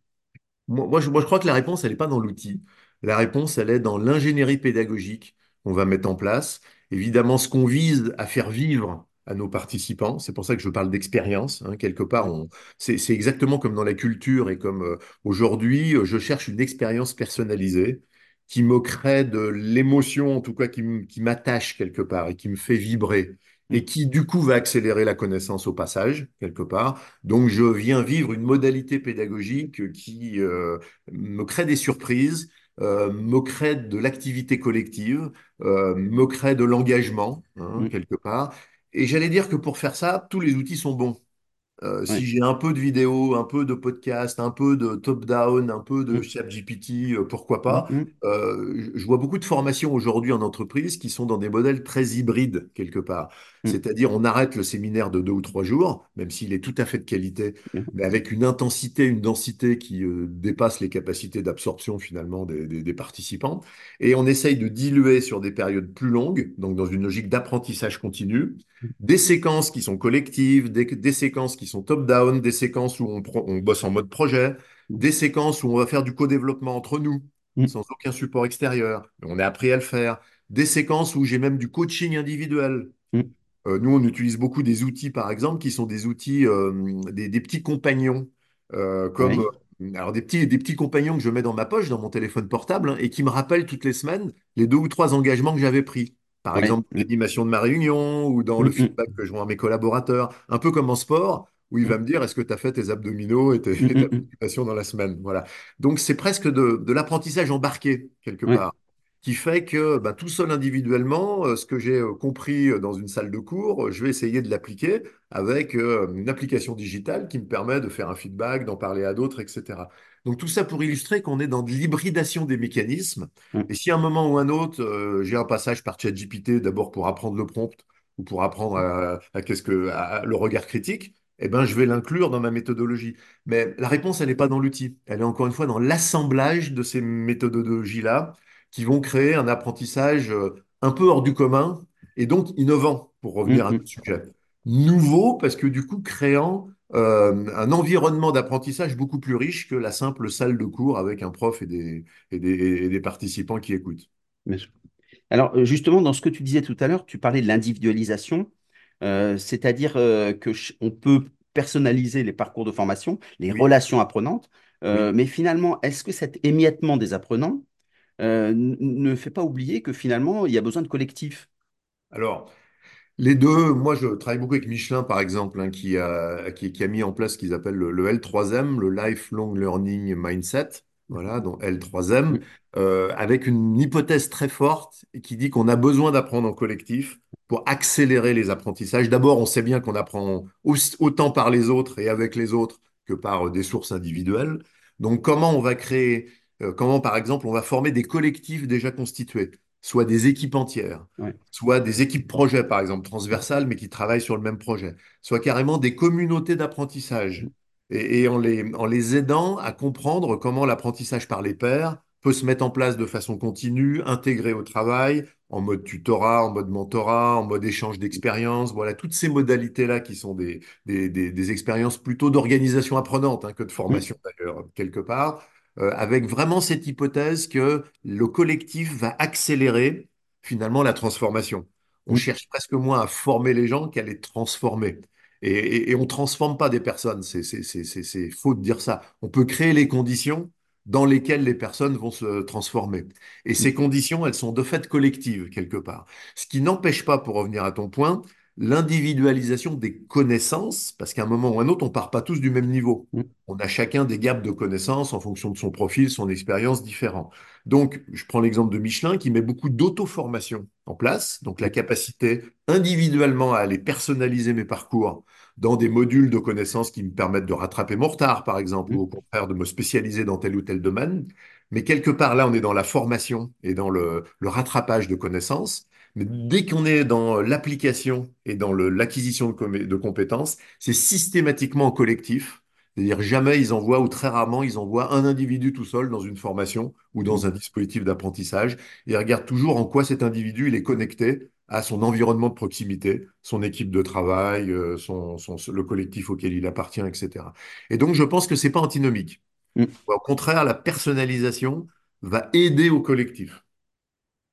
Moi, je, crois que la réponse, elle n'est pas dans l'outil. La réponse, elle est dans l'ingénierie pédagogique qu'on va mettre en place. Évidemment, ce qu'on vise à faire vivre à nos participants, c'est pour ça que je parle d'expérience. hein. quelque part, c'est, exactement comme dans la culture et comme euh, aujourd'hui, je cherche une expérience personnalisée qui me crée de l'émotion, en tout cas qui, m'attache quelque part et qui me fait vibrer et Mm, qui, du coup, va accélérer la connaissance au passage, quelque part. Donc, je viens vivre une modalité pédagogique qui euh, me crée des surprises, euh, me crée de l'activité collective, euh, me crée de l'engagement, hein, mm, quelque part. Et j'allais dire que pour faire ça, tous les outils sont bons. Euh, si j'ai un peu de vidéo, un peu de podcast, un peu de top-down, un peu de mm, ChatGPT, euh, pourquoi mm, pas. mm, Euh, je vois beaucoup de formations aujourd'hui en entreprise qui sont dans des modèles très hybrides, quelque part. mm, C'est-à-dire, on arrête le séminaire de deux ou trois jours, même s'il est tout à fait de qualité, mais avec une intensité, une densité qui dépasse les capacités d'absorption finalement des, des- des participants. Et on essaye de diluer sur des périodes plus longues, donc dans une logique d'apprentissage continu des séquences qui sont collectives, des, des séquences qui sont top-down, des séquences où on, bosse en mode projet, des séquences où on va faire du co-développement entre nous, mm, sans aucun support extérieur. On est appris à le faire. Des séquences où j'ai même du coaching individuel. mm. Euh, nous, on utilise beaucoup des outils, par exemple, qui sont des outils, euh, des, des petits compagnons, euh, comme alors des petits, des petits compagnons que je mets dans ma poche, dans mon téléphone portable, hein, et qui me rappellent toutes les semaines les deux ou trois engagements que j'avais pris. Par ouais, exemple, mm, l'animation de ma réunion ou dans mm, le mm, feedback que je vois à mes collaborateurs, un peu comme en sport, où il va mm, me dire est-ce que tu as fait tes abdominaux et, tes, mm, <laughs> mm, mm. musculation dans la semaine? Voilà. Donc, c'est presque de, de l'apprentissage embarqué, quelque part qui fait que bah, tout seul individuellement, euh, ce que j'ai euh, compris euh, dans une salle de cours, je vais essayer de l'appliquer avec une application digitale qui me permet de faire un feedback, d'en parler à d'autres, etc. Donc tout ça pour illustrer qu'on est dans de l'hybridation des mécanismes. mm, Et si à un moment ou un autre, euh, j'ai un passage par ChatGPT, d'abord pour apprendre le prompt ou pour apprendre à, à qu'est-ce que, à le regard critique, eh ben, je vais l'inclure dans ma méthodologie. Mais la réponse, elle n'est pas dans l'outil. Elle est encore une fois dans l'assemblage de ces méthodologies-là qui vont créer un apprentissage euh, un peu hors du commun et donc innovant, pour revenir à notre mm. sujet. Nouveau parce que du coup créant euh, un environnement d'apprentissage beaucoup plus riche que la simple salle de cours avec un prof et des, et des, et des participants qui écoutent. Bien sûr. Alors, euh, justement, dans ce que tu disais tout à l'heure, tu parlais de l'individualisation, euh, c'est-à-dire euh, que on peut personnaliser les parcours de formation, les Oui, relations apprenantes, oui. mais finalement, est-ce que cet émiettement des apprenants ne fait pas oublier que finalement, il y a besoin de collectif? Alors, Les deux, moi je travaille beaucoup avec Michelin par exemple, hein, qui a, qui, qui a mis en place ce qu'ils appellent le, le L3M, le Lifelong Learning Mindset, voilà, donc L3M, Mm, euh, avec une hypothèse très forte qui dit qu'on a besoin d'apprendre en collectif pour accélérer les apprentissages. D'abord, on sait bien qu'on apprend autant par les autres et avec les autres que par euh, des sources individuelles. Donc comment on va créer, euh, comment par exemple on va former des collectifs déjà constitués? Soit des équipes entières, ouais. soit des équipes projets, par exemple, transversales, mais qui travaillent sur le même projet, soit carrément des communautés d'apprentissage, et, et en les, en les aidant à comprendre comment l'apprentissage par les pairs peut se mettre en place de façon continue, intégré au travail, en mode tutorat, en mode mentorat, en mode échange d'expériences, voilà, toutes ces modalités-là qui sont des, des, des, des expériences plutôt d'organisation apprenante hein, que de Mm, formation d'ailleurs, quelque part, euh, avec vraiment cette hypothèse que le collectif va accélérer finalement la transformation. On cherche presque moins à former les gens qu'à les transformer. Et, et, et on ne transforme pas des personnes, c'est c'est- c'est- c'est- c'est faux de dire ça. On peut créer les conditions dans lesquelles les personnes vont se transformer. Et ces conditions, elles sont de fait collectives, quelque part. Ce qui n'empêche pas, pour revenir à ton point, l'individualisation des connaissances, parce qu'à un moment ou à un autre, on part pas tous du même niveau. mm, On a chacun des gaps de connaissances en fonction de son profil, son expérience différent. Donc, je prends l'exemple de Michelin qui met beaucoup d'auto-formation en place, donc la capacité individuellement à aller personnaliser mes parcours dans des modules de connaissances qui me permettent de rattraper mon retard, par exemple, ou mm, au contraire de me spécialiser dans tel ou tel domaine. Mais quelque part, là, on est dans la formation et dans le, le rattrapage de connaissances. Mais dès qu'on est dans l'application et dans l'acquisition de, compétences, c'est systématiquement en collectif. C'est-à-dire jamais ils envoient, ou très rarement, ils envoient un individu tout seul dans une formation ou dans un dispositif d'apprentissage. Et ils regardent toujours en quoi cet individu il est connecté à son environnement de proximité, son équipe de travail, euh, son, son- le collectif auquel il appartient, etc. Et donc, je pense que c'est pas antinomique. mm. Au contraire, la personnalisation va aider au collectif.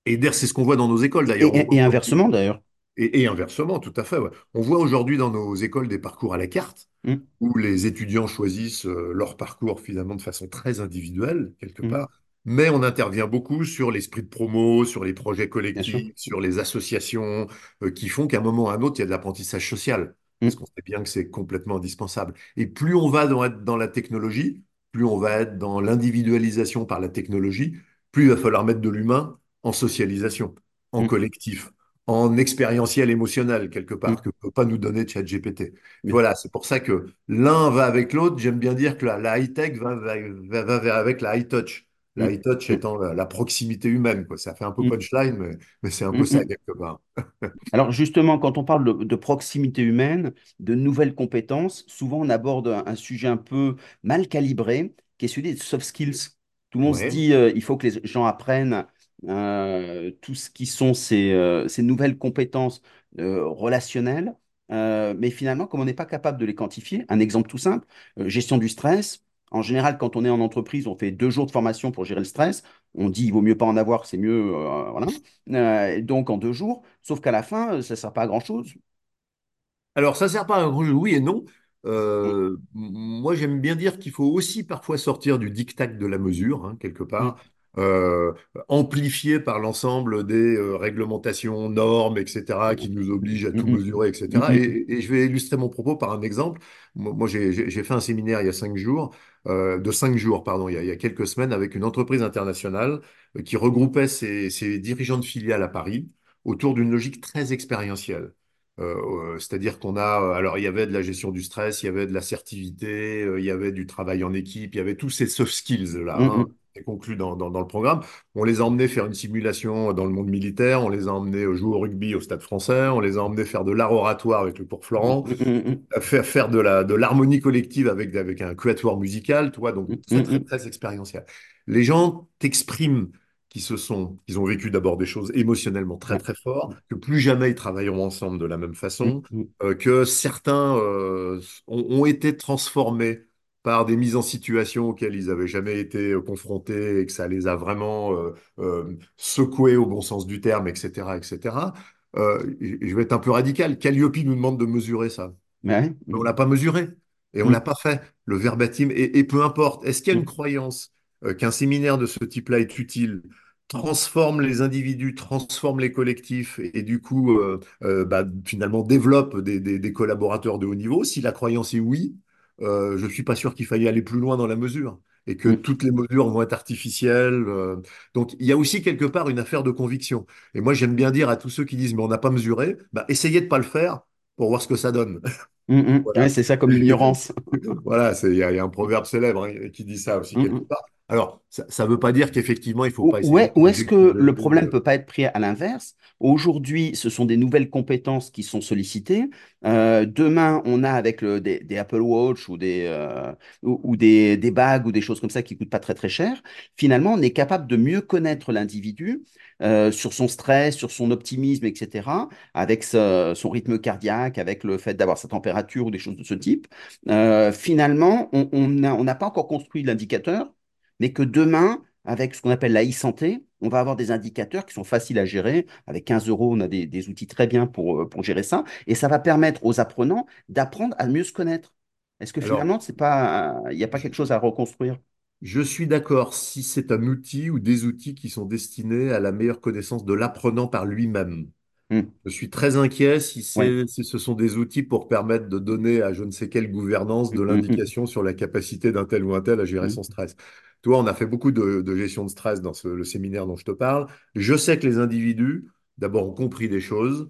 Et d'ailleurs, c'est ce qu'on voit dans nos écoles d'ailleurs. Et- inversement, d'ailleurs. et, et inversement, tout à fait. ouais. On voit aujourd'hui dans nos écoles des parcours à la carte, Mm, où les étudiants choisissent euh, leur parcours finalement de façon très individuelle, quelque mm, part, mais on intervient beaucoup sur l'esprit de promo, sur les projets collectifs, sur les associations, euh, qui font qu'à un moment ou à un autre, il y a de l'apprentissage social, parce Mm, qu'on sait bien que c'est complètement indispensable. Et plus on va dans, dans la technologie, plus on va être dans l'individualisation par la technologie, plus il va falloir mettre de l'humain en socialisation, en mm, collectif en expérientiel émotionnel, quelque mm, part, que ne peut pas nous donner ChatGPT. Voilà, c'est pour ça que l'un va avec l'autre. J'aime bien dire que la, la high-tech va, va, avec la high-touch. La Mm, high-touch mm, étant la, la proximité humaine, quoi. Ça fait un peu mm, punchline, mais, mais c'est un peu mm, ça, mm. quelque part. <laughs> Alors justement, quand on parle de, de proximité humaine, de nouvelles compétences, souvent on aborde un, un sujet un peu mal calibré, qui est celui des soft skills. Tout le monde se dit euh, il faut que les gens apprennent tout ce qui sont ces, euh, ces nouvelles compétences euh, relationnelles, Euh, mais finalement, comme on n'est pas capable de les quantifier, un exemple tout simple, euh, gestion du stress. En général, quand on est en entreprise, on fait deux jours de formation pour gérer le stress. On dit il vaut mieux pas en avoir, c'est mieux, euh, voilà. Euh, donc en deux jours, sauf qu'à la fin, euh, ça ne sert pas à grand-chose. Alors, ça sert pas à grand oui et non. Mm, Euh, m- moi, j'aime bien dire qu'il faut aussi parfois sortir du diktat de la mesure, hein, quelque part, euh, amplifié par l'ensemble des euh, réglementations, normes, etc., qui nous obligent à tout mm, mesurer, etc. mm, Et, et je vais illustrer mon propos par un exemple. Moi, j'ai fait un séminaire il y a cinq jours, euh, de cinq jours, pardon, il y a, il y a quelques semaines, avec une entreprise internationale qui regroupait ses, ses dirigeants de filiales à Paris autour d'une logique très expérientielle. Euh, c'est-à-dire qu'on a, alors il y avait de la gestion du stress, il y avait de l'assertivité, euh, il y avait du travail en équipe, il y avait tous ces soft skills-là, mm, hein, mm, c'est conclu dans, dans, dans le programme. On les a emmenés faire une simulation dans le monde militaire, on les a emmenés jouer au rugby au Stade français, on les a emmenés faire de l'art oratoire avec le cours Florent, mm, mm, à faire, faire de la, de l'harmonie collective avec, avec un quatuor musical, tu vois, donc mm, très, très, expérientiel. Les gens t'expriment qui se sont, qu'ils ont vécu d'abord des choses émotionnellement très, très fortes, que plus jamais ils travailleront ensemble de la même façon, euh, que certains euh, ont, ont été transformés par des mises en situation auxquelles ils n'avaient jamais été euh, confrontés et que ça les a vraiment euh, euh, secoués au bon sens du terme, etc., etc. Euh, et je vais être un peu radical. Calliope nous demande de mesurer ça. ouais, Mais on mm, l'a pas mesuré et on mm, l'a pas fait. Le verbatim, et, et peu importe, est-ce qu'il y a une mm, croyance qu'un séminaire de ce type-là est utile, transforme les individus, transforme les collectifs et, et du coup, euh, euh, bah, finalement, développe des, des- des collaborateurs de haut niveau? Si la croyance est oui, euh, je suis pas sûr qu'il faille aller plus loin dans la mesure et que mm, toutes les mesures vont être artificielles. euh. Donc, il y a aussi quelque part une affaire de conviction. Et moi, j'aime bien dire à tous ceux qui disent, mais on n'a pas mesuré, bah, essayez de pas le faire pour voir ce que ça donne. <laughs> mm, mm. Ouais, c'est ça comme l'ignorance. <laughs> Voilà, il y, a il y a un proverbe célèbre hein, qui dit ça aussi quelque part. Alors, ça ne veut pas dire qu'effectivement, il ne faut pas essayer de ou est-ce que le problème ne peut pas être pris à l'inverse? Aujourd'hui, ce sont des nouvelles compétences qui sont sollicitées. Euh, demain, on a avec le- des, des Apple Watch ou des, euh, ou, ou des, des bagues ou des choses comme ça qui coûtent pas très très cher. Finalement, on est capable de mieux connaître l'individu euh, sur son stress, sur son optimisme, etc., avec ce- son rythme cardiaque, avec le fait d'avoir sa température ou des choses de ce type. Finalement, on on n'a on n'a pas encore construit l'indicateur, mais que demain, avec ce qu'on appelle la e-santé, on va avoir des indicateurs qui sont faciles à gérer. Avec 15 euros, on a des, des outils très bien pour, euh, pour gérer ça. Et ça va permettre aux apprenants d'apprendre à mieux se connaître. Est-ce que Alors, finalement, c'est pas, il n'y a pas quelque chose à reconstruire? Je suis d'accord si c'est un outil ou des outils qui sont destinés à la meilleure connaissance de l'apprenant par lui-même. Hmm. Je suis très inquiet si Ouais. si ce sont des outils pour permettre de donner à je ne sais quelle gouvernance de <laughs> l'indication sur la capacité d'un tel ou un tel à gérer hmm, son stress. Toi, on a fait beaucoup de, de gestion de stress dans ce- le séminaire dont je te parle. Je sais que les individus, d'abord, ont compris des choses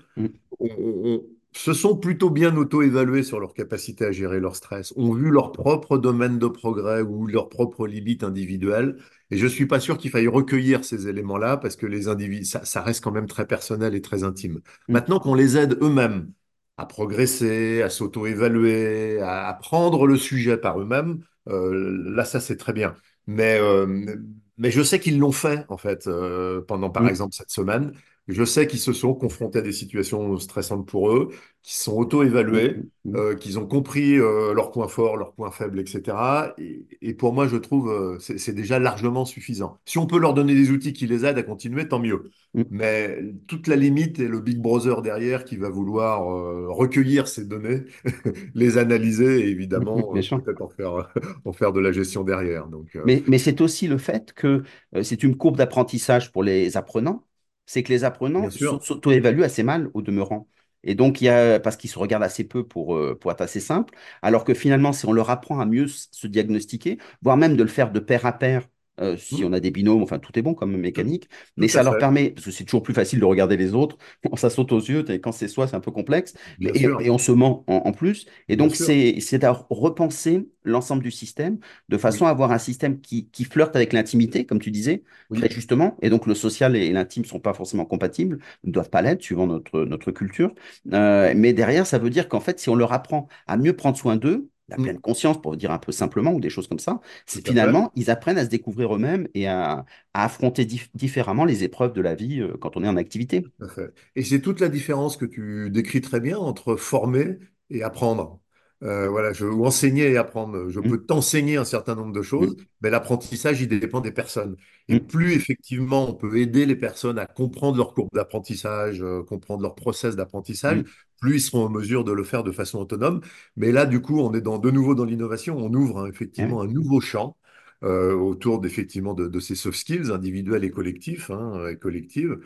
on- on- se sont plutôt bien auto-évalués sur leur capacité à gérer leur stress, ont vu leur propre domaine de progrès ou leurs propres limites individuelles. Et je suis pas sûr qu'il faille recueillir ces éléments-là parce que les individus, ça, ça reste quand même très personnel et très intime. hmm, Maintenant qu'on les aide eux-mêmes à progresser, à s'auto-évaluer, à, à prendre le sujet par eux-mêmes, euh, là, ça, c'est très bien. Mais, euh, mais je sais qu'ils l'ont fait, en fait, euh, pendant, par hmm, exemple, cette semaine. Je sais qu'ils se sont confrontés à des situations stressantes pour eux, qu'ils se sont auto-évalués, hmm, hmm, euh, qu'ils ont compris euh, leurs points forts, leurs points faibles, etc. Et, et pour moi, je trouve euh, c'est déjà largement suffisant. Si on peut leur donner des outils qui les aident à continuer, tant mieux. Mais toute la limite est le Big Brother derrière qui va vouloir euh, recueillir ces données, <laughs> les analyser et évidemment peut-être en faire, <laughs> en faire de la gestion derrière. Donc, Mais, mais c'est aussi le fait que c'est une courbe d'apprentissage pour les apprenants. C'est que les apprenants s'auto-évaluent assez mal au demeurant. Et donc, il y a, parce qu'ils se regardent assez peu pour, euh, pour être assez simple, alors que finalement, si on leur apprend à mieux se diagnostiquer, voire même de le faire de pair à pair, euh, si on Hmm, a des binômes, enfin, tout est bon comme mécanique, mais tout ça leur fait. permet, parce que c'est toujours plus facile de regarder les autres, <laughs> ça saute aux yeux, et quand c'est soi, c'est un peu complexe, mais, et, on se ment en, en plus. Et donc, c'est à repenser l'ensemble du système de façon Oui. à avoir un système qui, qui flirte avec l'intimité, comme tu disais, très justement. Et donc, le social et l'intime ne sont pas forcément compatibles, ne doivent pas l'être, suivant notre, notre culture. Euh, mais derrière, ça veut dire qu'en fait, si on leur apprend à mieux prendre soin d'eux, la Hmm, pleine conscience, pour dire un peu simplement, ou des choses comme ça, c'est finalement, ils apprennent à se découvrir eux-mêmes et à, à affronter dif- différemment les épreuves de la vie euh, quand on est en activité. Tout à fait. Et c'est toute la différence que tu décris très bien entre former et apprendre. Euh, voilà, je, ou enseigner et apprendre. Je Hum, peux t'enseigner un certain nombre de choses, mais l'apprentissage, il dépend des personnes. Et hum, plus effectivement on peut aider les personnes à comprendre leur courbe d'apprentissage, euh, comprendre leur process d'apprentissage, hum. plus ils seront en mesure de le faire de façon autonome. Mais là, du coup, on est dans, de nouveau dans l'innovation. On ouvre hein, oui. effectivement un nouveau champ euh, autour d'effectivement de, de ces soft skills individuels et collectifs, hein, et collectives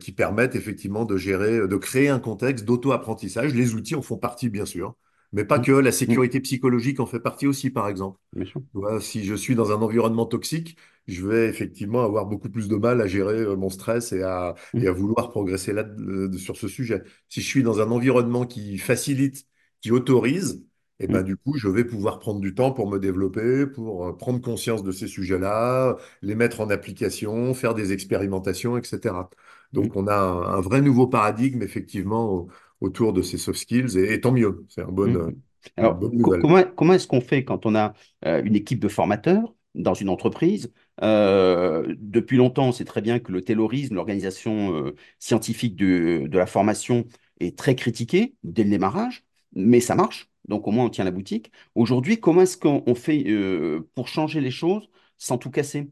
qui permettent effectivement de gérer, de créer un contexte d'auto-apprentissage. Les outils en font partie, bien sûr, mais pas Hum, que. La hum, sécurité psychologique en fait partie aussi, par exemple. bien sûr. Tu vois, si je suis dans un environnement toxique, je vais effectivement avoir beaucoup plus de mal à gérer euh, mon stress et à, et à vouloir progresser là, euh, sur ce sujet. Si je suis dans un environnement qui facilite, qui autorise, et ben hum, du coup, je vais pouvoir prendre du temps pour me développer, pour euh, prendre conscience de ces sujets-là, les mettre en application, faire des expérimentations, etc. Donc, on a un, un vrai nouveau paradigme, effectivement, au- autour de ces soft skills, et, et tant mieux. C'est une Mm, bonne, mm. une Alors, comment, comment est-ce qu'on fait quand on a euh, une équipe de formateurs dans une entreprise? Euh, depuis longtemps, on sait très bien que le taylorisme, l'organisation euh, scientifique de, de la formation, est très critiquée dès le démarrage, mais ça marche. Donc, au moins, on tient la boutique. Aujourd'hui, comment est-ce qu'on on fait euh, pour changer les choses sans tout casser?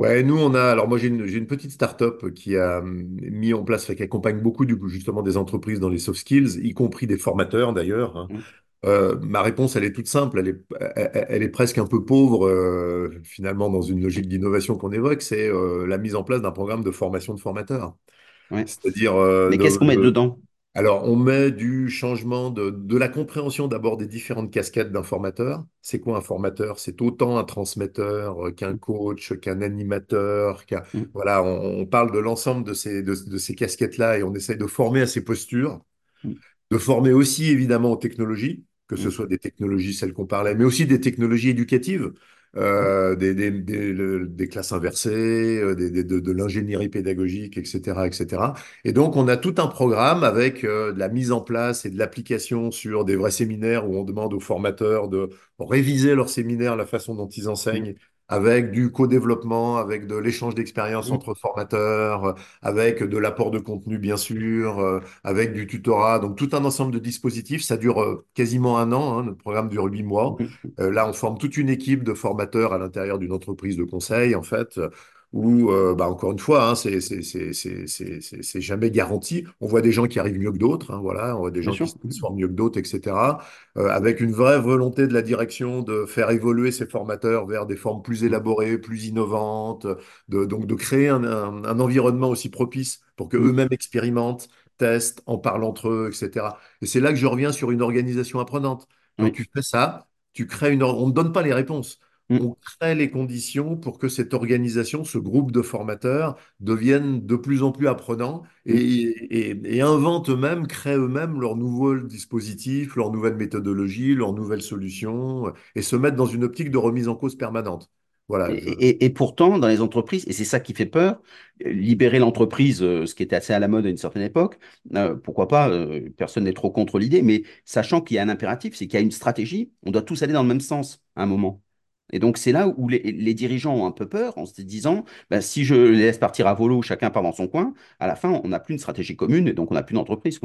Ouais, nous, on a. Alors, moi, j'ai une, j'ai une petite start-up qui a hum, mis en place, enfin, qui accompagne beaucoup, du coup, justement, des entreprises dans les soft skills, y compris des formateurs, d'ailleurs. hein. Mm, Euh, ma réponse, elle est toute simple. Elle est, elle, elle est presque un peu pauvre, euh, finalement, dans une logique d'innovation qu'on évoque. C'est euh, la mise en place d'un programme de formation de formateurs. ouais. C'est-à-dire euh, Mais qu'est-ce qu'on met de, dedans? Alors, on met du changement de, de la compréhension d'abord des différentes casquettes d'un formateur. C'est quoi un formateur? C'est autant un transmetteur euh, qu'un Mm, coach, qu'un animateur, qu'un, mm, voilà, on, on parle de l'ensemble de ces, de, de ces casquettes-là et on essaye de former à ces postures, mm, de former aussi évidemment aux technologies, que ce soit des technologies, celles qu'on parlait, mais aussi des technologies éducatives. Euh, des, des, des, des classes inversées, euh, des, des- de, de l'ingénierie pédagogique, etc., etc. Et donc, on a tout un programme avec euh, de la mise en place et de l'application sur des vrais séminaires où on demande aux formateurs de réviser leurs séminaires, la façon dont ils mm, enseignent, avec du co-développement, avec de l'échange d'expériences mm, entre formateurs, avec de l'apport de contenu, bien sûr, euh, avec du tutorat. Donc, tout un ensemble de dispositifs. Ça dure euh, quasiment un an. hein, notre programme dure huit mois. mm, mm, Euh, là, on forme toute une équipe de formateurs à l'intérieur d'une entreprise de conseil, en fait, où, euh, bah, encore une fois, hein, c'est jamais garanti. On voit des gens qui arrivent mieux que d'autres, hein, voilà, on voit des bien gens qui se transforment mieux que d'autres, etc. Euh, avec une vraie volonté de la direction de faire évoluer ces formateurs vers des formes plus élaborées, plus innovantes, de, donc de créer un, un- un environnement aussi propice pour que mm, eux-mêmes expérimentent, testent, en parlent entre eux, etc. Et c'est là que je reviens sur une organisation apprenante. Oui. tu fais ça, tu crées une... On ne donne pas les réponses. Mm, On crée les conditions pour que cette organisation, ce groupe de formateurs, devienne de plus en plus apprenant et, mm. et, et inventent eux-mêmes, créent eux-mêmes leurs nouveaux dispositifs, leurs nouvelles méthodologies, leurs nouvelles solutions et se mettent dans une optique de remise en cause permanente. Et, Voilà. je- et- et pourtant, dans les entreprises, et c'est ça qui fait peur, euh, libérer l'entreprise, euh, ce qui était assez à la mode à une certaine époque, euh, pourquoi pas, euh, personne n'est trop contre l'idée, mais sachant qu'il y a un impératif, c'est qu'il y a une stratégie, on doit tous aller dans le même sens à un moment. Et donc, c'est là où les, les dirigeants ont un peu peur en se disant, ben, si je les laisse partir à volo, chacun part dans son coin, à la fin, on n'a plus une stratégie commune et donc on n'a plus d'entreprise.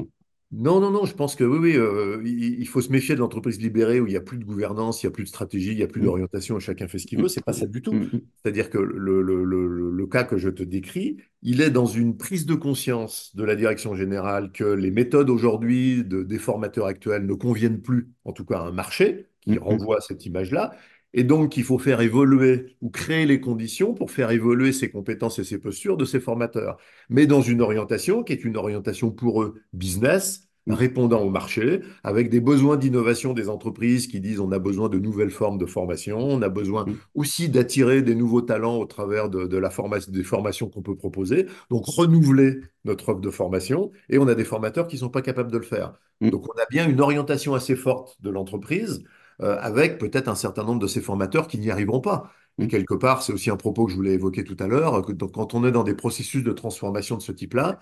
Non, non, non, je pense que oui, oui, euh, il, faut se méfier de l'entreprise libérée où il n'y a plus de gouvernance, il n'y a plus de stratégie, il n'y a plus Mm, d'orientation et chacun fait ce qu'il veut. mm, C'est pas ça du tout. mm, C'est-à-dire que le, le, le, le cas que je te décris, il est dans une prise de conscience de la direction générale que les méthodes aujourd'hui de, des formateurs actuels ne conviennent plus, en tout cas à un marché qui renvoie à cette image-là. Et donc, il faut faire évoluer ou créer les conditions pour faire évoluer ces compétences et ces postures de ces formateurs. Mais dans une orientation qui est une orientation pour eux business, répondant au marché, avec des besoins d'innovation des entreprises qui disent on a besoin de nouvelles formes de formation, on a besoin mm, aussi d'attirer des nouveaux talents au travers de, de la formation, des formations qu'on peut proposer, donc renouveler notre offre de formation, et on a des formateurs qui ne sont pas capables de le faire. mm, Donc on a bien une orientation assez forte de l'entreprise, euh, avec peut-être un certain nombre de ces formateurs qui n'y arriveront pas. Et mm, quelque part, c'est aussi un propos que je voulais évoquer tout à l'heure, que donc, quand on est dans des processus de transformation de ce type-là,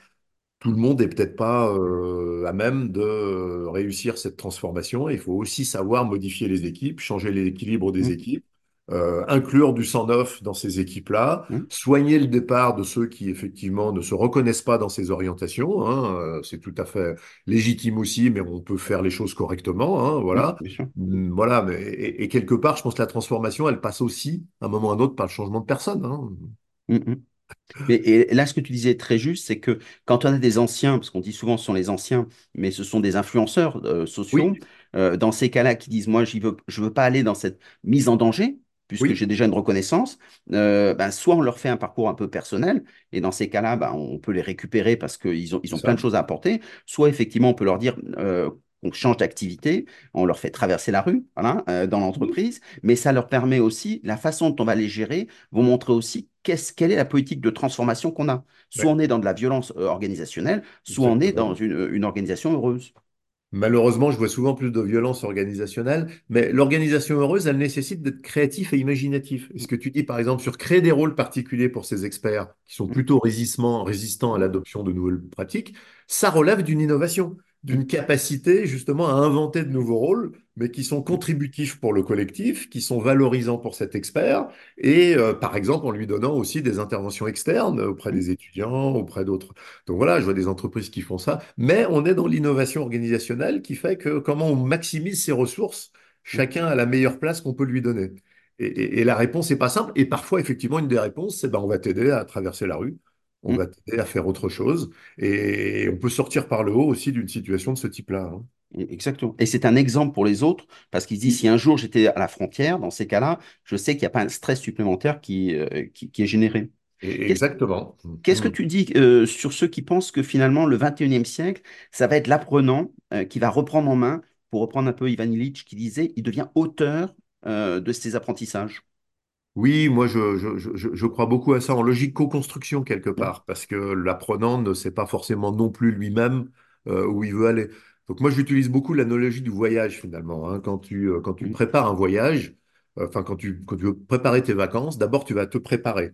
tout le monde n'est peut-être pas euh, à même de réussir cette transformation. Il faut aussi savoir modifier les équipes, changer l'équilibre des mm, équipes, euh, inclure du sang neuf dans ces équipes-là, mm, soigner le départ de ceux qui effectivement ne se reconnaissent pas dans ces orientations. hein. Euh, c'est tout à fait légitime aussi, mais on peut faire les choses correctement. hein, voilà. bien sûr. Mm, Voilà, mais, et, et quelque part, je pense que la transformation, elle passe aussi, à un moment ou à un autre, par le changement de personne. hein. Mm, mm. Mais, et là, ce que tu disais est très juste, c'est que quand on a des anciens, parce qu'on dit souvent ce sont les anciens, mais ce sont des influenceurs euh, sociaux, Oui, euh, dans ces cas-là, qui disent, moi, veux, je veux pas aller dans cette mise en danger, puisque oui, j'ai déjà une reconnaissance, euh, ben, soit on leur fait un parcours un peu personnel, et dans ces cas-là, ben, on peut les récupérer parce qu'ils ont, ils ont plein de choses à apporter, soit effectivement, on peut leur dire, euh, on change d'activité, on leur fait traverser la rue, voilà, euh, dans l'entreprise, mais ça leur permet aussi, la façon dont on va les gérer, vous montrer aussi qu'est-ce, quelle est la politique de transformation qu'on a. Soit Ouais, on est dans de la violence euh, organisationnelle, soit on est dans une organisation heureuse. Malheureusement, je vois souvent plus de violence organisationnelle, mais l'organisation heureuse, elle nécessite d'être créatif et imaginatif. Ce que tu dis, par exemple, sur créer des rôles particuliers pour ces experts qui sont plutôt résistants, à l'adoption de nouvelles pratiques, ça relève d'une innovation, d'une capacité justement à inventer de nouveaux rôles, mais qui sont contributifs pour le collectif, qui sont valorisants pour cet expert, et euh, par exemple en lui donnant aussi des interventions externes auprès des étudiants, auprès d'autres donc voilà, je vois des entreprises qui font ça, mais on est dans l'innovation organisationnelle qui fait que comment on maximise ses ressources, chacun à la meilleure place qu'on peut lui donner. Et, et- et la réponse n'est pas simple. Et parfois, effectivement, une des réponses, c'est ben, on va t'aider à traverser la rue, on mm. va t'aider à faire autre chose. Et on peut sortir par le haut aussi d'une situation de ce type-là. hein. Exactement. Et c'est un exemple pour les autres, parce qu'ils disent, Oui, si un jour j'étais à la frontière, dans ces cas-là, je sais qu'il n'y a pas un stress supplémentaire qui, euh, qui, qui est généré. exactement. Qu'est-ce que Mhm. tu dis euh, sur ceux qui pensent que finalement le 21e siècle, ça va être l'apprenant euh, qui va reprendre en main, pour reprendre un peu Ivan Illich qui disait, il devient auteur de ses apprentissages. Oui, moi je, je, je, je crois beaucoup à ça en logique co-construction quelque Mm, part, parce que l'apprenant ne sait pas forcément non plus lui-même euh, où il veut aller. Donc moi j'utilise beaucoup l'analogie du voyage finalement. hein. Quand tu, euh, quand tu mm, prépares un voyage, enfin, quand tu, quand tu veux préparer tes vacances, d'abord, tu vas te préparer.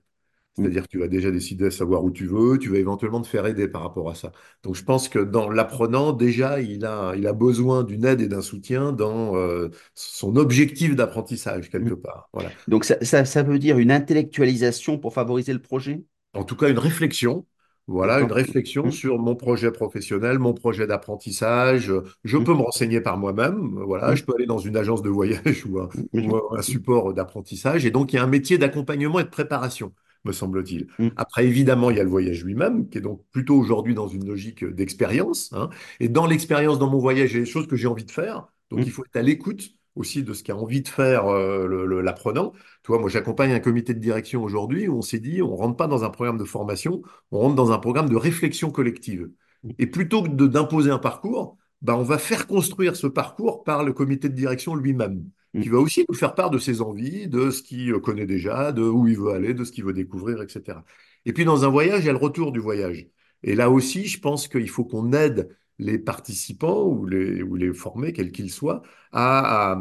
mm, C'est-à-dire que tu vas déjà décider de savoir où tu veux, tu vas éventuellement te faire aider par rapport à ça. Donc je pense que dans l'apprenant, déjà, il a, il a besoin d'une aide et d'un soutien dans euh, son objectif d'apprentissage, mm. quelque part. Voilà. Donc ça, ça, ça veut dire une intellectualisation pour favoriser le projet? En tout cas, une réflexion. Voilà, une réflexion Mm, sur mon projet professionnel, mon projet d'apprentissage. Je mm, peux me renseigner par moi-même. Voilà, mm, je peux aller dans une agence de voyage <laughs> ou un, ou support d'apprentissage. Et donc, il y a un métier d'accompagnement et de préparation, me semble-t-il. Après, évidemment, il y a le voyage lui-même, qui est donc plutôt aujourd'hui dans une logique d'expérience. hein. Et dans l'expérience, dans mon voyage, il y a des choses que j'ai envie de faire. Donc, il faut être à l'écoute aussi de ce qu'a envie de faire euh, l'apprenant. Tu vois, moi, j'accompagne un comité de direction aujourd'hui où on s'est dit, on rentre pas dans un programme de formation, on rentre dans un programme de réflexion collective. Et plutôt que d'imposer un parcours, bah, on va faire construire ce parcours par le comité de direction lui-même, qui mm, va aussi nous faire part de ses envies, de ce qu'il euh, connaît déjà, de où il veut aller, de ce qu'il veut découvrir, etc. Et puis dans un voyage, il y a le retour du voyage. Et là aussi, je pense qu'il faut qu'on aide les participants ou les, formés, quels qu'ils soient, à,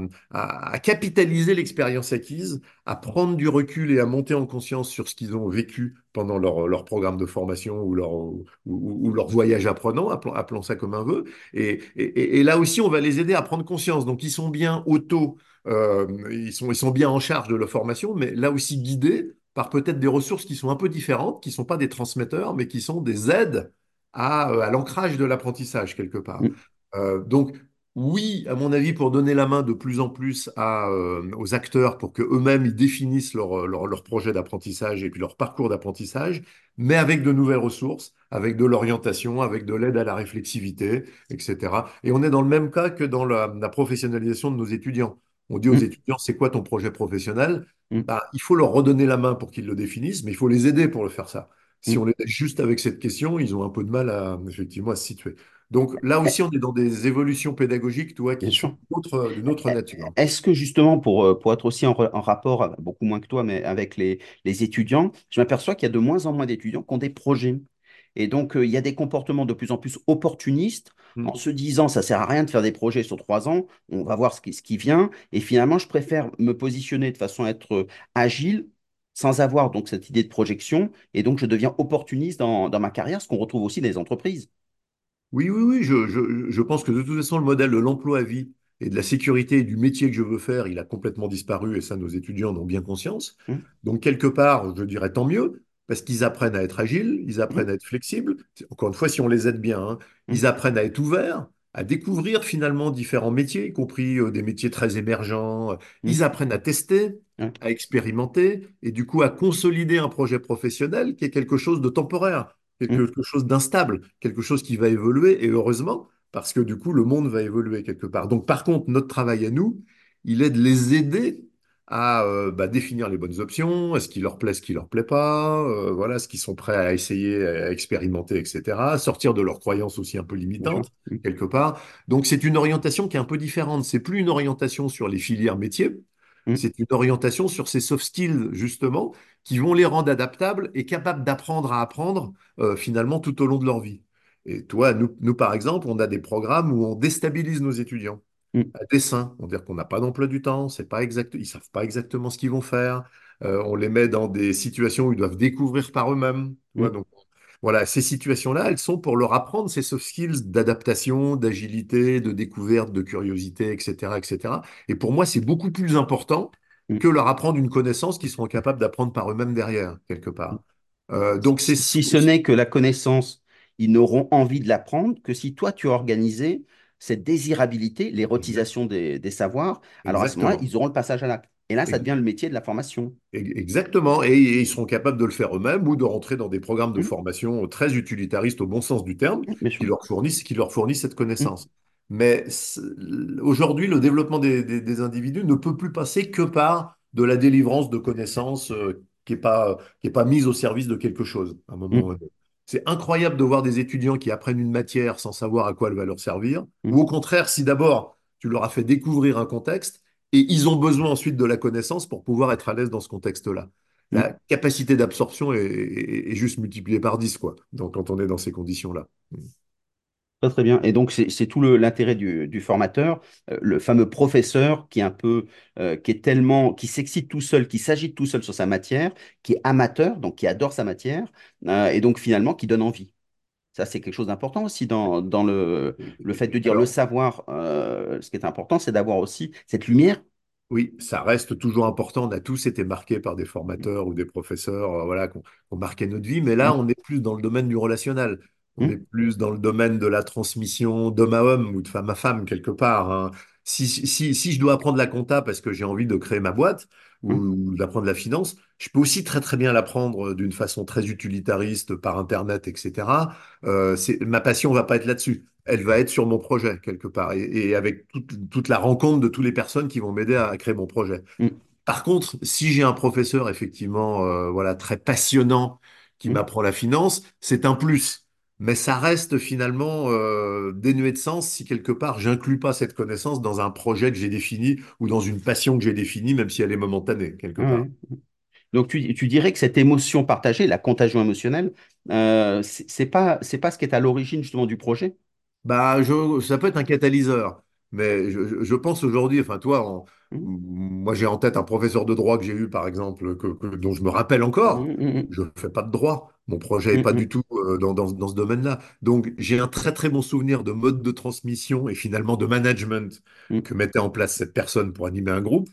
capitaliser l'expérience acquise à prendre du recul et à monter en conscience sur ce qu'ils ont vécu pendant leur, programme de formation ou leur, voyage apprenant, appelons, ça comme un et- et là aussi, on va les aider à prendre conscience. Donc, ils sont bien auto, euh, ils sont, ils sont bien en charge de leur formation, mais là aussi guidés par peut-être des ressources qui sont un peu différentes, qui ne sont pas des transmetteurs, mais qui sont des aides à, euh, à l'ancrage de l'apprentissage quelque part. mm, Euh, donc, oui, à mon avis, pour donner la main de plus en plus à, euh, aux acteurs pour que eux-mêmes ils définissent leur, leur, leur projet d'apprentissage et puis leur parcours d'apprentissage, mais avec de nouvelles ressources, avec de l'orientation, avec de l'aide à la réflexivité, etc. Et on est dans le même cas que dans la, la professionnalisation de nos étudiants. On dit aux mm, étudiants, c'est quoi ton projet professionnel? mm, Bah, il faut leur redonner la main pour qu'ils le définissent, mais il faut les aider pour le faire ça. Si mm. on les laisse juste avec cette question, ils ont un peu de mal à, effectivement, à se situer. Donc là Eh, aussi, on est dans des évolutions pédagogiques, tu vois, qui sont d'une autre Eh, nature. Est-ce que justement, pour, euh, pour être aussi en, en rapport, beaucoup moins que toi, mais avec les, les étudiants, je m'aperçois qu'il y a de moins en moins d'étudiants qui ont des projets. Et donc, euh, il y a des comportements de plus en plus opportunistes en Mm. se disant, ça sert à rien de faire des projets sur trois ans, on va voir ce qui, ce qui vient. Et finalement, je préfère me positionner de façon à être euh, agile, sans avoir donc cette idée de projection. Et donc, je deviens opportuniste dans, dans ma carrière, ce qu'on retrouve aussi dans les entreprises. Oui, oui, oui, je, je, je pense que de toute façon, le modèle de l'emploi à vie et de la sécurité et du métier que je veux faire, il a complètement disparu et ça, nos étudiants en ont bien conscience. Hum, Donc, quelque part, je dirais tant mieux, parce qu'ils apprennent à être agiles, ils apprennent à être flexibles. Encore une fois, si on les aide bien, hein, hum, ils apprennent à être ouverts, à découvrir finalement différents métiers, y compris euh, des métiers très émergents. hum, Ils apprennent à tester, ouais, à expérimenter et du coup à consolider un projet professionnel qui est quelque chose de temporaire hum, quelque chose d'instable, quelque chose qui va évoluer, et heureusement, parce que du coup, le monde va évoluer quelque part. Donc, par contre, notre travail à nous, il est de les aider à euh, bah, définir les bonnes options, est-ce qui leur plaît, ce qui leur plaît pas, euh, voilà, ce qu'ils sont prêts à essayer, à expérimenter, etc. Sortir de leurs croyances aussi un peu limitantes, quelque part. Donc, c'est une orientation qui est un peu différente. C'est plus une orientation sur les filières métiers, hum, c'est une orientation sur ces soft skills, justement, qui vont les rendre adaptables et capables d'apprendre à apprendre euh, finalement tout au long de leur vie. Et toi, nous, nous, par exemple, on a des programmes où on déstabilise nos étudiants hum, à dessein. On dire qu'on n'a pas d'emploi du temps, c'est pas exact, ils savent pas exactement ce qu'ils vont faire. Euh, on les met dans des situations où ils doivent découvrir par eux-mêmes. Hum, donc, voilà, ces situations-là, elles sont pour leur apprendre ces soft skills d'adaptation, d'agilité, de découverte, de curiosité, etc., etc. Et pour moi, c'est beaucoup plus important hum. que leur apprendre une connaissance qu'ils seront capables d'apprendre par eux-mêmes derrière, quelque part. Euh, donc, c'est si ce n'est que la connaissance, ils n'auront envie de l'apprendre que si toi, tu as organisé cette désirabilité, l'érotisation des, des savoirs. Alors à ce moment-là, ils auront le passage à l'acte. Et là, ça devient le métier de la formation. Exactement. Et, ils seront capables de le faire eux-mêmes ou de rentrer dans des programmes de Hum, formation très utilitaristes au bon sens du terme, bien qui leur fournissent, qui leur fournissent cette Hum, connaissance. Mais aujourd'hui, le développement des, des- des individus ne peut plus passer que par de la délivrance de connaissances euh, qui n'est pas, qui est pas mise au service de quelque chose à un moment donné. C'est incroyable de voir des étudiants qui apprennent une matière sans savoir à quoi elle va leur servir, ou hum, au contraire, si d'abord tu leur as fait découvrir un contexte, et ils ont besoin ensuite de la connaissance pour pouvoir être à l'aise dans ce contexte-là. hum. La capacité d'absorption est, est- est juste multipliée par 10, quoi, donc, quand on est dans ces conditions-là. Très, très bien. Et donc, c'est tout l'intérêt du, du formateur, euh, le fameux professeur qui est un peu, euh, qui est tellement, qui s'excite tout seul, qui s'agite tout seul sur sa matière, qui est amateur, donc qui adore sa matière, euh, et donc finalement qui donne envie. Ça, c'est quelque chose d'important aussi dans, dans le, le fait de dire le savoir. ce qui est important, c'est d'avoir aussi cette lumière. Oui, ça reste toujours important. On a tous été marqués par des formateurs ou des professeurs, voilà, qui ont, ont marqué notre vie. Mais là, on est plus dans le domaine du relationnel. On est hum, plus dans le domaine de la transmission d'homme à homme ou de femme à femme, quelque part. hein. Si, si, si je dois apprendre la compta parce que j'ai envie de créer ma boîte ou d'apprendre la finance, je peux aussi très, très bien l'apprendre d'une façon très utilitariste par Internet, etc. Euh, ma passion va pas être là-dessus elle va être sur mon projet quelque part et, et avec toute, toute la rencontre de toutes les personnes qui vont m'aider à, à créer mon projet. hum, Par contre, si j'ai un professeur effectivement euh, voilà très passionnant qui m'apprend la finance, c'est un plus. Mais ça reste finalement euh, dénué de sens si quelque part j'inclus pas cette connaissance dans un projet que j'ai défini ou dans une passion que j'ai définie, même si elle est momentanée quelque part. Donc, tu, tu dirais que cette émotion partagée, la contagion émotionnelle, euh, c'est pas, c'est pas ce qui est à l'origine justement du projet? Bah, je, ça peut être un catalyseur, mais je, je- pense aujourd'hui, enfin toi, en- Hum, moi j'ai en tête un professeur de droit que j'ai eu par exemple, que, que- dont je me rappelle encore. hum, hum, Je ne fais pas de droit, mon projet n'est hum, pas du hum, tout dans, dans, dans ce domaine-là. Donc j'ai un très très bon souvenir de mode de transmission et finalement de management hum, que mettait en place cette personne pour animer un groupe.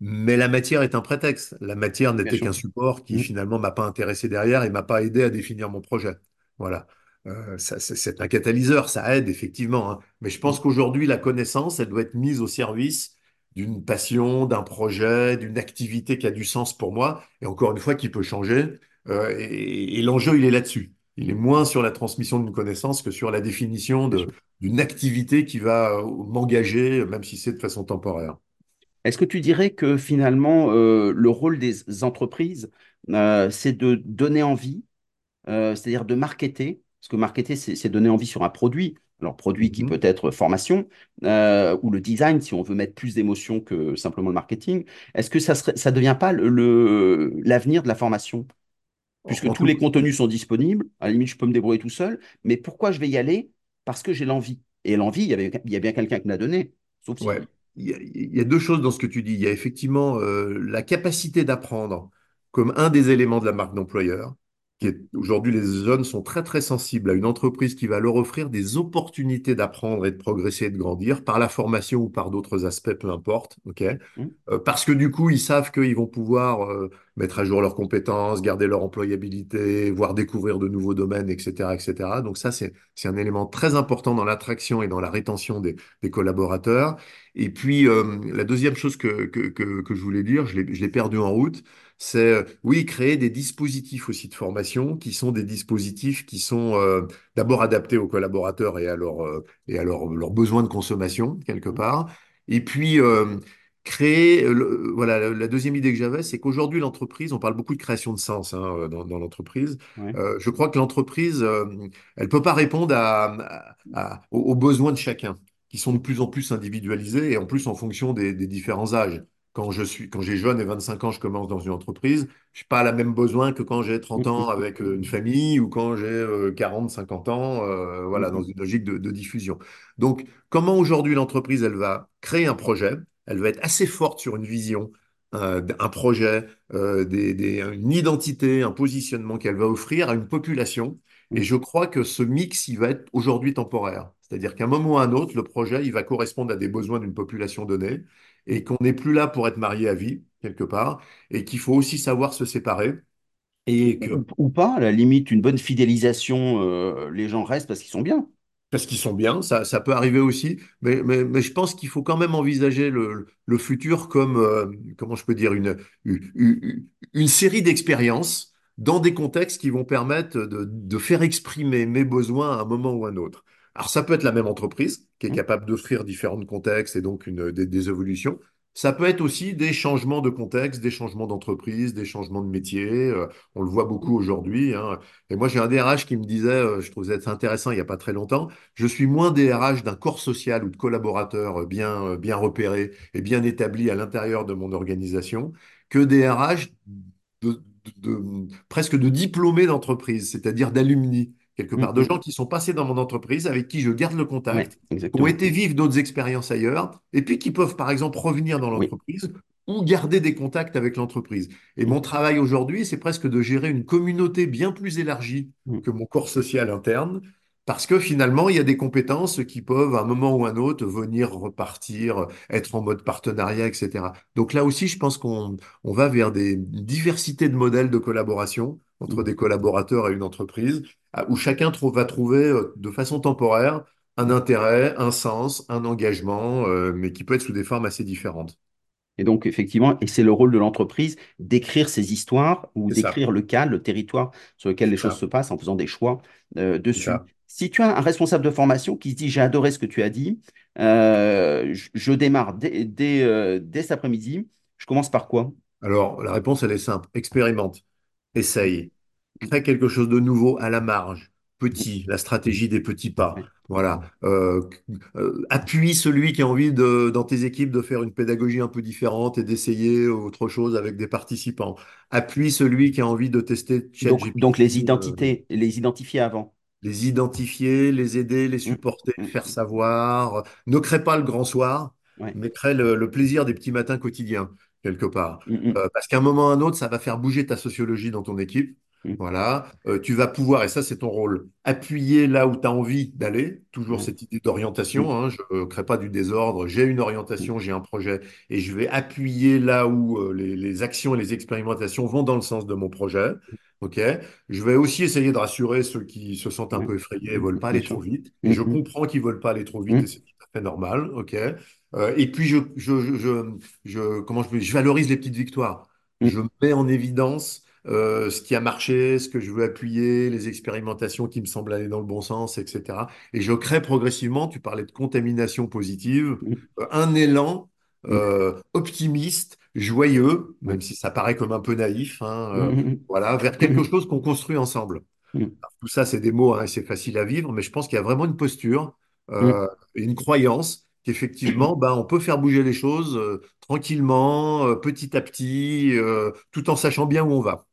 Mais la matière est un prétexte. La matière n'était qu'un support qui finalement m'a pas intéressé derrière et m'a pas aidé à définir mon projet. Voilà. Euh, c'est un catalyseur, ça aide effectivement. hein. Mais je pense qu'aujourd'hui, la connaissance, elle doit être mise au service d'une passion, d'un projet, d'une activité qui a du sens pour moi. Et encore une fois, qui peut changer. Euh, et et l'enjeu, il est là-dessus. Il est moins sur la transmission d'une connaissance que sur la définition d'une activité qui va euh, m'engager, même si c'est de façon temporaire. Est-ce que tu dirais que finalement, euh, le rôle des entreprises, euh, c'est de donner envie, euh, c'est-à-dire de marketer, parce que marketer, c'est donner envie sur un produit. Alors, produit qui peut Mhm. être formation, ou le design, si on veut mettre plus d'émotion que simplement le marketing. Est-ce que ça ça devient pas le, le- l'avenir de la formation? Puisque en tous tout les contenus sont disponibles, à la limite, je peux me débrouiller tout seul, mais pourquoi je vais y aller? Parce que j'ai l'envie? Et l'envie, il y avait, il y a bien quelqu'un qui me l'a donné, sauf Ouais, si. il y a, il y a deux choses dans ce que tu dis. Il y a effectivement euh, la capacité d'apprendre comme un des éléments de la marque d'employeur, qui est aujourd'hui les jeunes sont très très sensibles à une entreprise qui va leur offrir des opportunités d'apprendre et de progresser et de grandir par la formation ou par d'autres aspects, peu importe. Ok? Hum, Euh, parce que du coup, ils savent qu'ils vont pouvoir euh, mettre à jour leurs compétences, garder leur employabilité, voire découvrir de nouveaux domaines, etc., etc. Donc ça, c'est c'est un élément très important dans l'attraction et dans la rétention des des collaborateurs. Et puis, euh, la deuxième chose que, que, que, que je voulais dire, je l'ai, je l'ai perdu en route, c'est, euh, oui, créer des dispositifs aussi de formation qui sont des dispositifs qui sont euh, d'abord adaptés aux collaborateurs et à, leur, euh, et à leur- leurs besoins de consommation, quelque hum, part. Et puis, créer, le- voilà, la deuxième idée que j'avais, c'est qu'aujourd'hui, l'entreprise, on parle beaucoup de création de sens hein, dans, dans l'entreprise. ouais, Euh, je crois que l'entreprise, euh, elle peut pas répondre à, aux besoins de chacun qui sont de plus en plus individualisés et en plus en fonction des, des différents âges. Quand je suis, quand j'ai jeune et 25 ans, je commence dans une entreprise, je n'ai pas la même besoin que quand j'ai 30 hum, ans avec euh, une famille ou quand j'ai euh, 40, 50 ans, euh, voilà, dans hum, une logique de, de diffusion. Donc, comment aujourd'hui l'entreprise, elle va créer un projet, elle va être assez forte sur une vision, euh, un projet, euh, des, des- une identité, un positionnement qu'elle va offrir à une population et hum, je crois que ce mix, il va être aujourd'hui temporaire. C'est-à-dire qu'à un moment ou à un autre, le projet, il va correspondre à des besoins d'une population donnée et qu'on n'est plus là pour être marié à vie, quelque part, et qu'il faut aussi savoir se séparer et que Ou, pas, à la limite, une bonne fidélisation, euh, les gens restent parce qu'ils sont bien. parce qu'ils sont bien, ça, ça peut arriver aussi, mais, mais, mais je pense qu'il faut quand même envisager le, le futur comme, euh, comment je peux dire, une- une série d'expériences dans des contextes qui vont permettre de, de faire exprimer mes besoins à un moment ou à un autre. Alors ça peut être la même entreprise qui est Hum, capable d'offrir différents contextes et donc une, des, des évolutions. Ça peut être aussi des changements de contexte, des changements d'entreprise, des changements de métier. euh, on le voit beaucoup aujourd'hui. hein. Et moi, j'ai un DRH qui me disait, euh, je trouvais ça intéressant il n'y a pas très longtemps, je suis moins DRH d'un corps social ou de collaborateurs euh, bien, bien repérés et bien établis à l'intérieur de mon organisation que DRH de, de- de- presque de diplômés d'entreprise, c'est-à-dire d'alumni, quelque hum, part, de hum. gens qui sont passés dans mon entreprise, avec qui je garde le contact, qui ont été vivre d'autres expériences ailleurs, et puis qui peuvent, par exemple, revenir dans Oui. l'entreprise ou garder des contacts avec l'entreprise. Et mon travail aujourd'hui, c'est presque de gérer une communauté bien plus élargie hum, que mon corps social interne, parce que finalement, il y a des compétences qui peuvent, à un moment ou un autre, venir repartir, être en mode partenariat, etc. Donc là aussi, je pense qu'on on va vers des une diversité de modèles de collaboration entre des collaborateurs et une entreprise, à- où chacun trouve- va trouver euh, de façon temporaire un intérêt, un sens, un engagement, euh, mais qui peut être sous des formes assez différentes. Et donc, effectivement, et c'est le rôle de l'entreprise d'écrire ces histoires ou ça, d'écrire le cadre, le territoire sur lequel les choses ça, se passent en faisant des choix euh, dessus. Si tu as un responsable de formation qui se dit, j'ai adoré ce que tu as dit, euh, je, je démarre dès, dès, euh, dès cet après-midi, je commence par quoi? Alors, la réponse, elle est simple. Expérimente, essaye, crée quelque chose de nouveau à la marge, petit, la stratégie des petits pas. Voilà. Euh, euh, appuie celui qui a envie de, dans tes équipes de faire une pédagogie un peu différente et d'essayer autre chose avec des participants. Appuie celui qui a envie de tester Donc, donc les euh, identités, les identifier avant. les identifier, les aider, les Mm, supporter, mm, faire savoir. Ne crée pas le grand soir, Ouais. mais crée le, le plaisir des petits matins quotidiens, quelque part. Mm, mm, Euh, parce qu'à un moment ou à un autre, ça va faire bouger ta sociologie dans ton équipe. Voilà, Euh, tu vas pouvoir, et ça c'est ton rôle, appuyer là où tu as envie d'aller, toujours cette idée d'orientation, hein, je ne crée pas du désordre, j'ai une orientation, j'ai un projet, et je vais appuyer là où euh, les, les actions et les expérimentations vont dans le sens de mon projet. ok? Je vais aussi essayer de rassurer ceux qui se sentent un peu effrayés et veulent pas aller trop vite. Et Mm, je comprends qu'ils veulent pas aller trop vite et mm, c'est tout à fait normal. Ok? Euh, et puis je, je, je, je, je- comment je, je valorise les petites victoires. Je mm, mets en évidence euh, ce qui a marché, ce que je veux appuyer, les expérimentations qui me semblent aller dans le bon sens, etc. Et je crée progressivement, tu parlais de contamination positive, mm, euh, un élan mm, euh, optimiste, joyeux, même si ça paraît comme un peu naïf, hein, Mm, euh, mm, voilà, vers quelque mm, chose qu'on construit ensemble. mm, Tout ça, c'est des mots, hein, c'est facile à vivre, mais je pense qu'il y a vraiment une posture mm. euh, une croyance qu'effectivement, ben, on peut faire bouger les choses euh, tranquillement, euh, petit à petit, euh, tout en sachant bien où on va.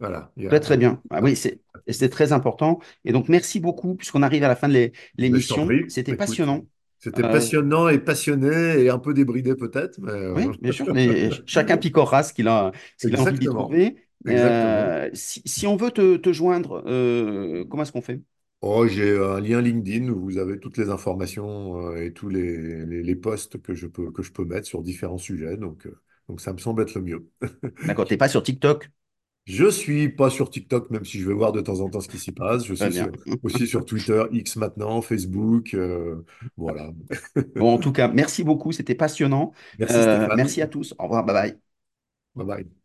Voilà. Très, très bien. Ah oui, c'est très important. Et donc, merci beaucoup, puisqu'on arrive à la fin de l'émission. C'était passionnant. c'était Euh, passionnant et passionné et un peu débridé peut-être, mais euh, oui, <laughs> bien sûr, mais chacun picorera ce qu'il a, ce qu'il a envie d'y trouver. Euh, si, si on veut te, te joindre, euh, comment est-ce qu'on fait? Oh, j'ai un lien LinkedIn où vous avez toutes les informations et tous les, les, les posts que je peux, que je peux mettre sur différents sujets, donc, donc ça me semble être le mieux. <laughs> D'accord, t'es pas sur TikTok? Je suis pas sur TikTok, même si je vais voir de temps en temps ce qui s'y passe. Je suis sur, aussi sur Twitter, X maintenant, Facebook. euh, voilà. Bon, en tout cas, merci beaucoup, c'était passionnant. Merci Euh, merci à tous. Au revoir, bye bye. Bye bye.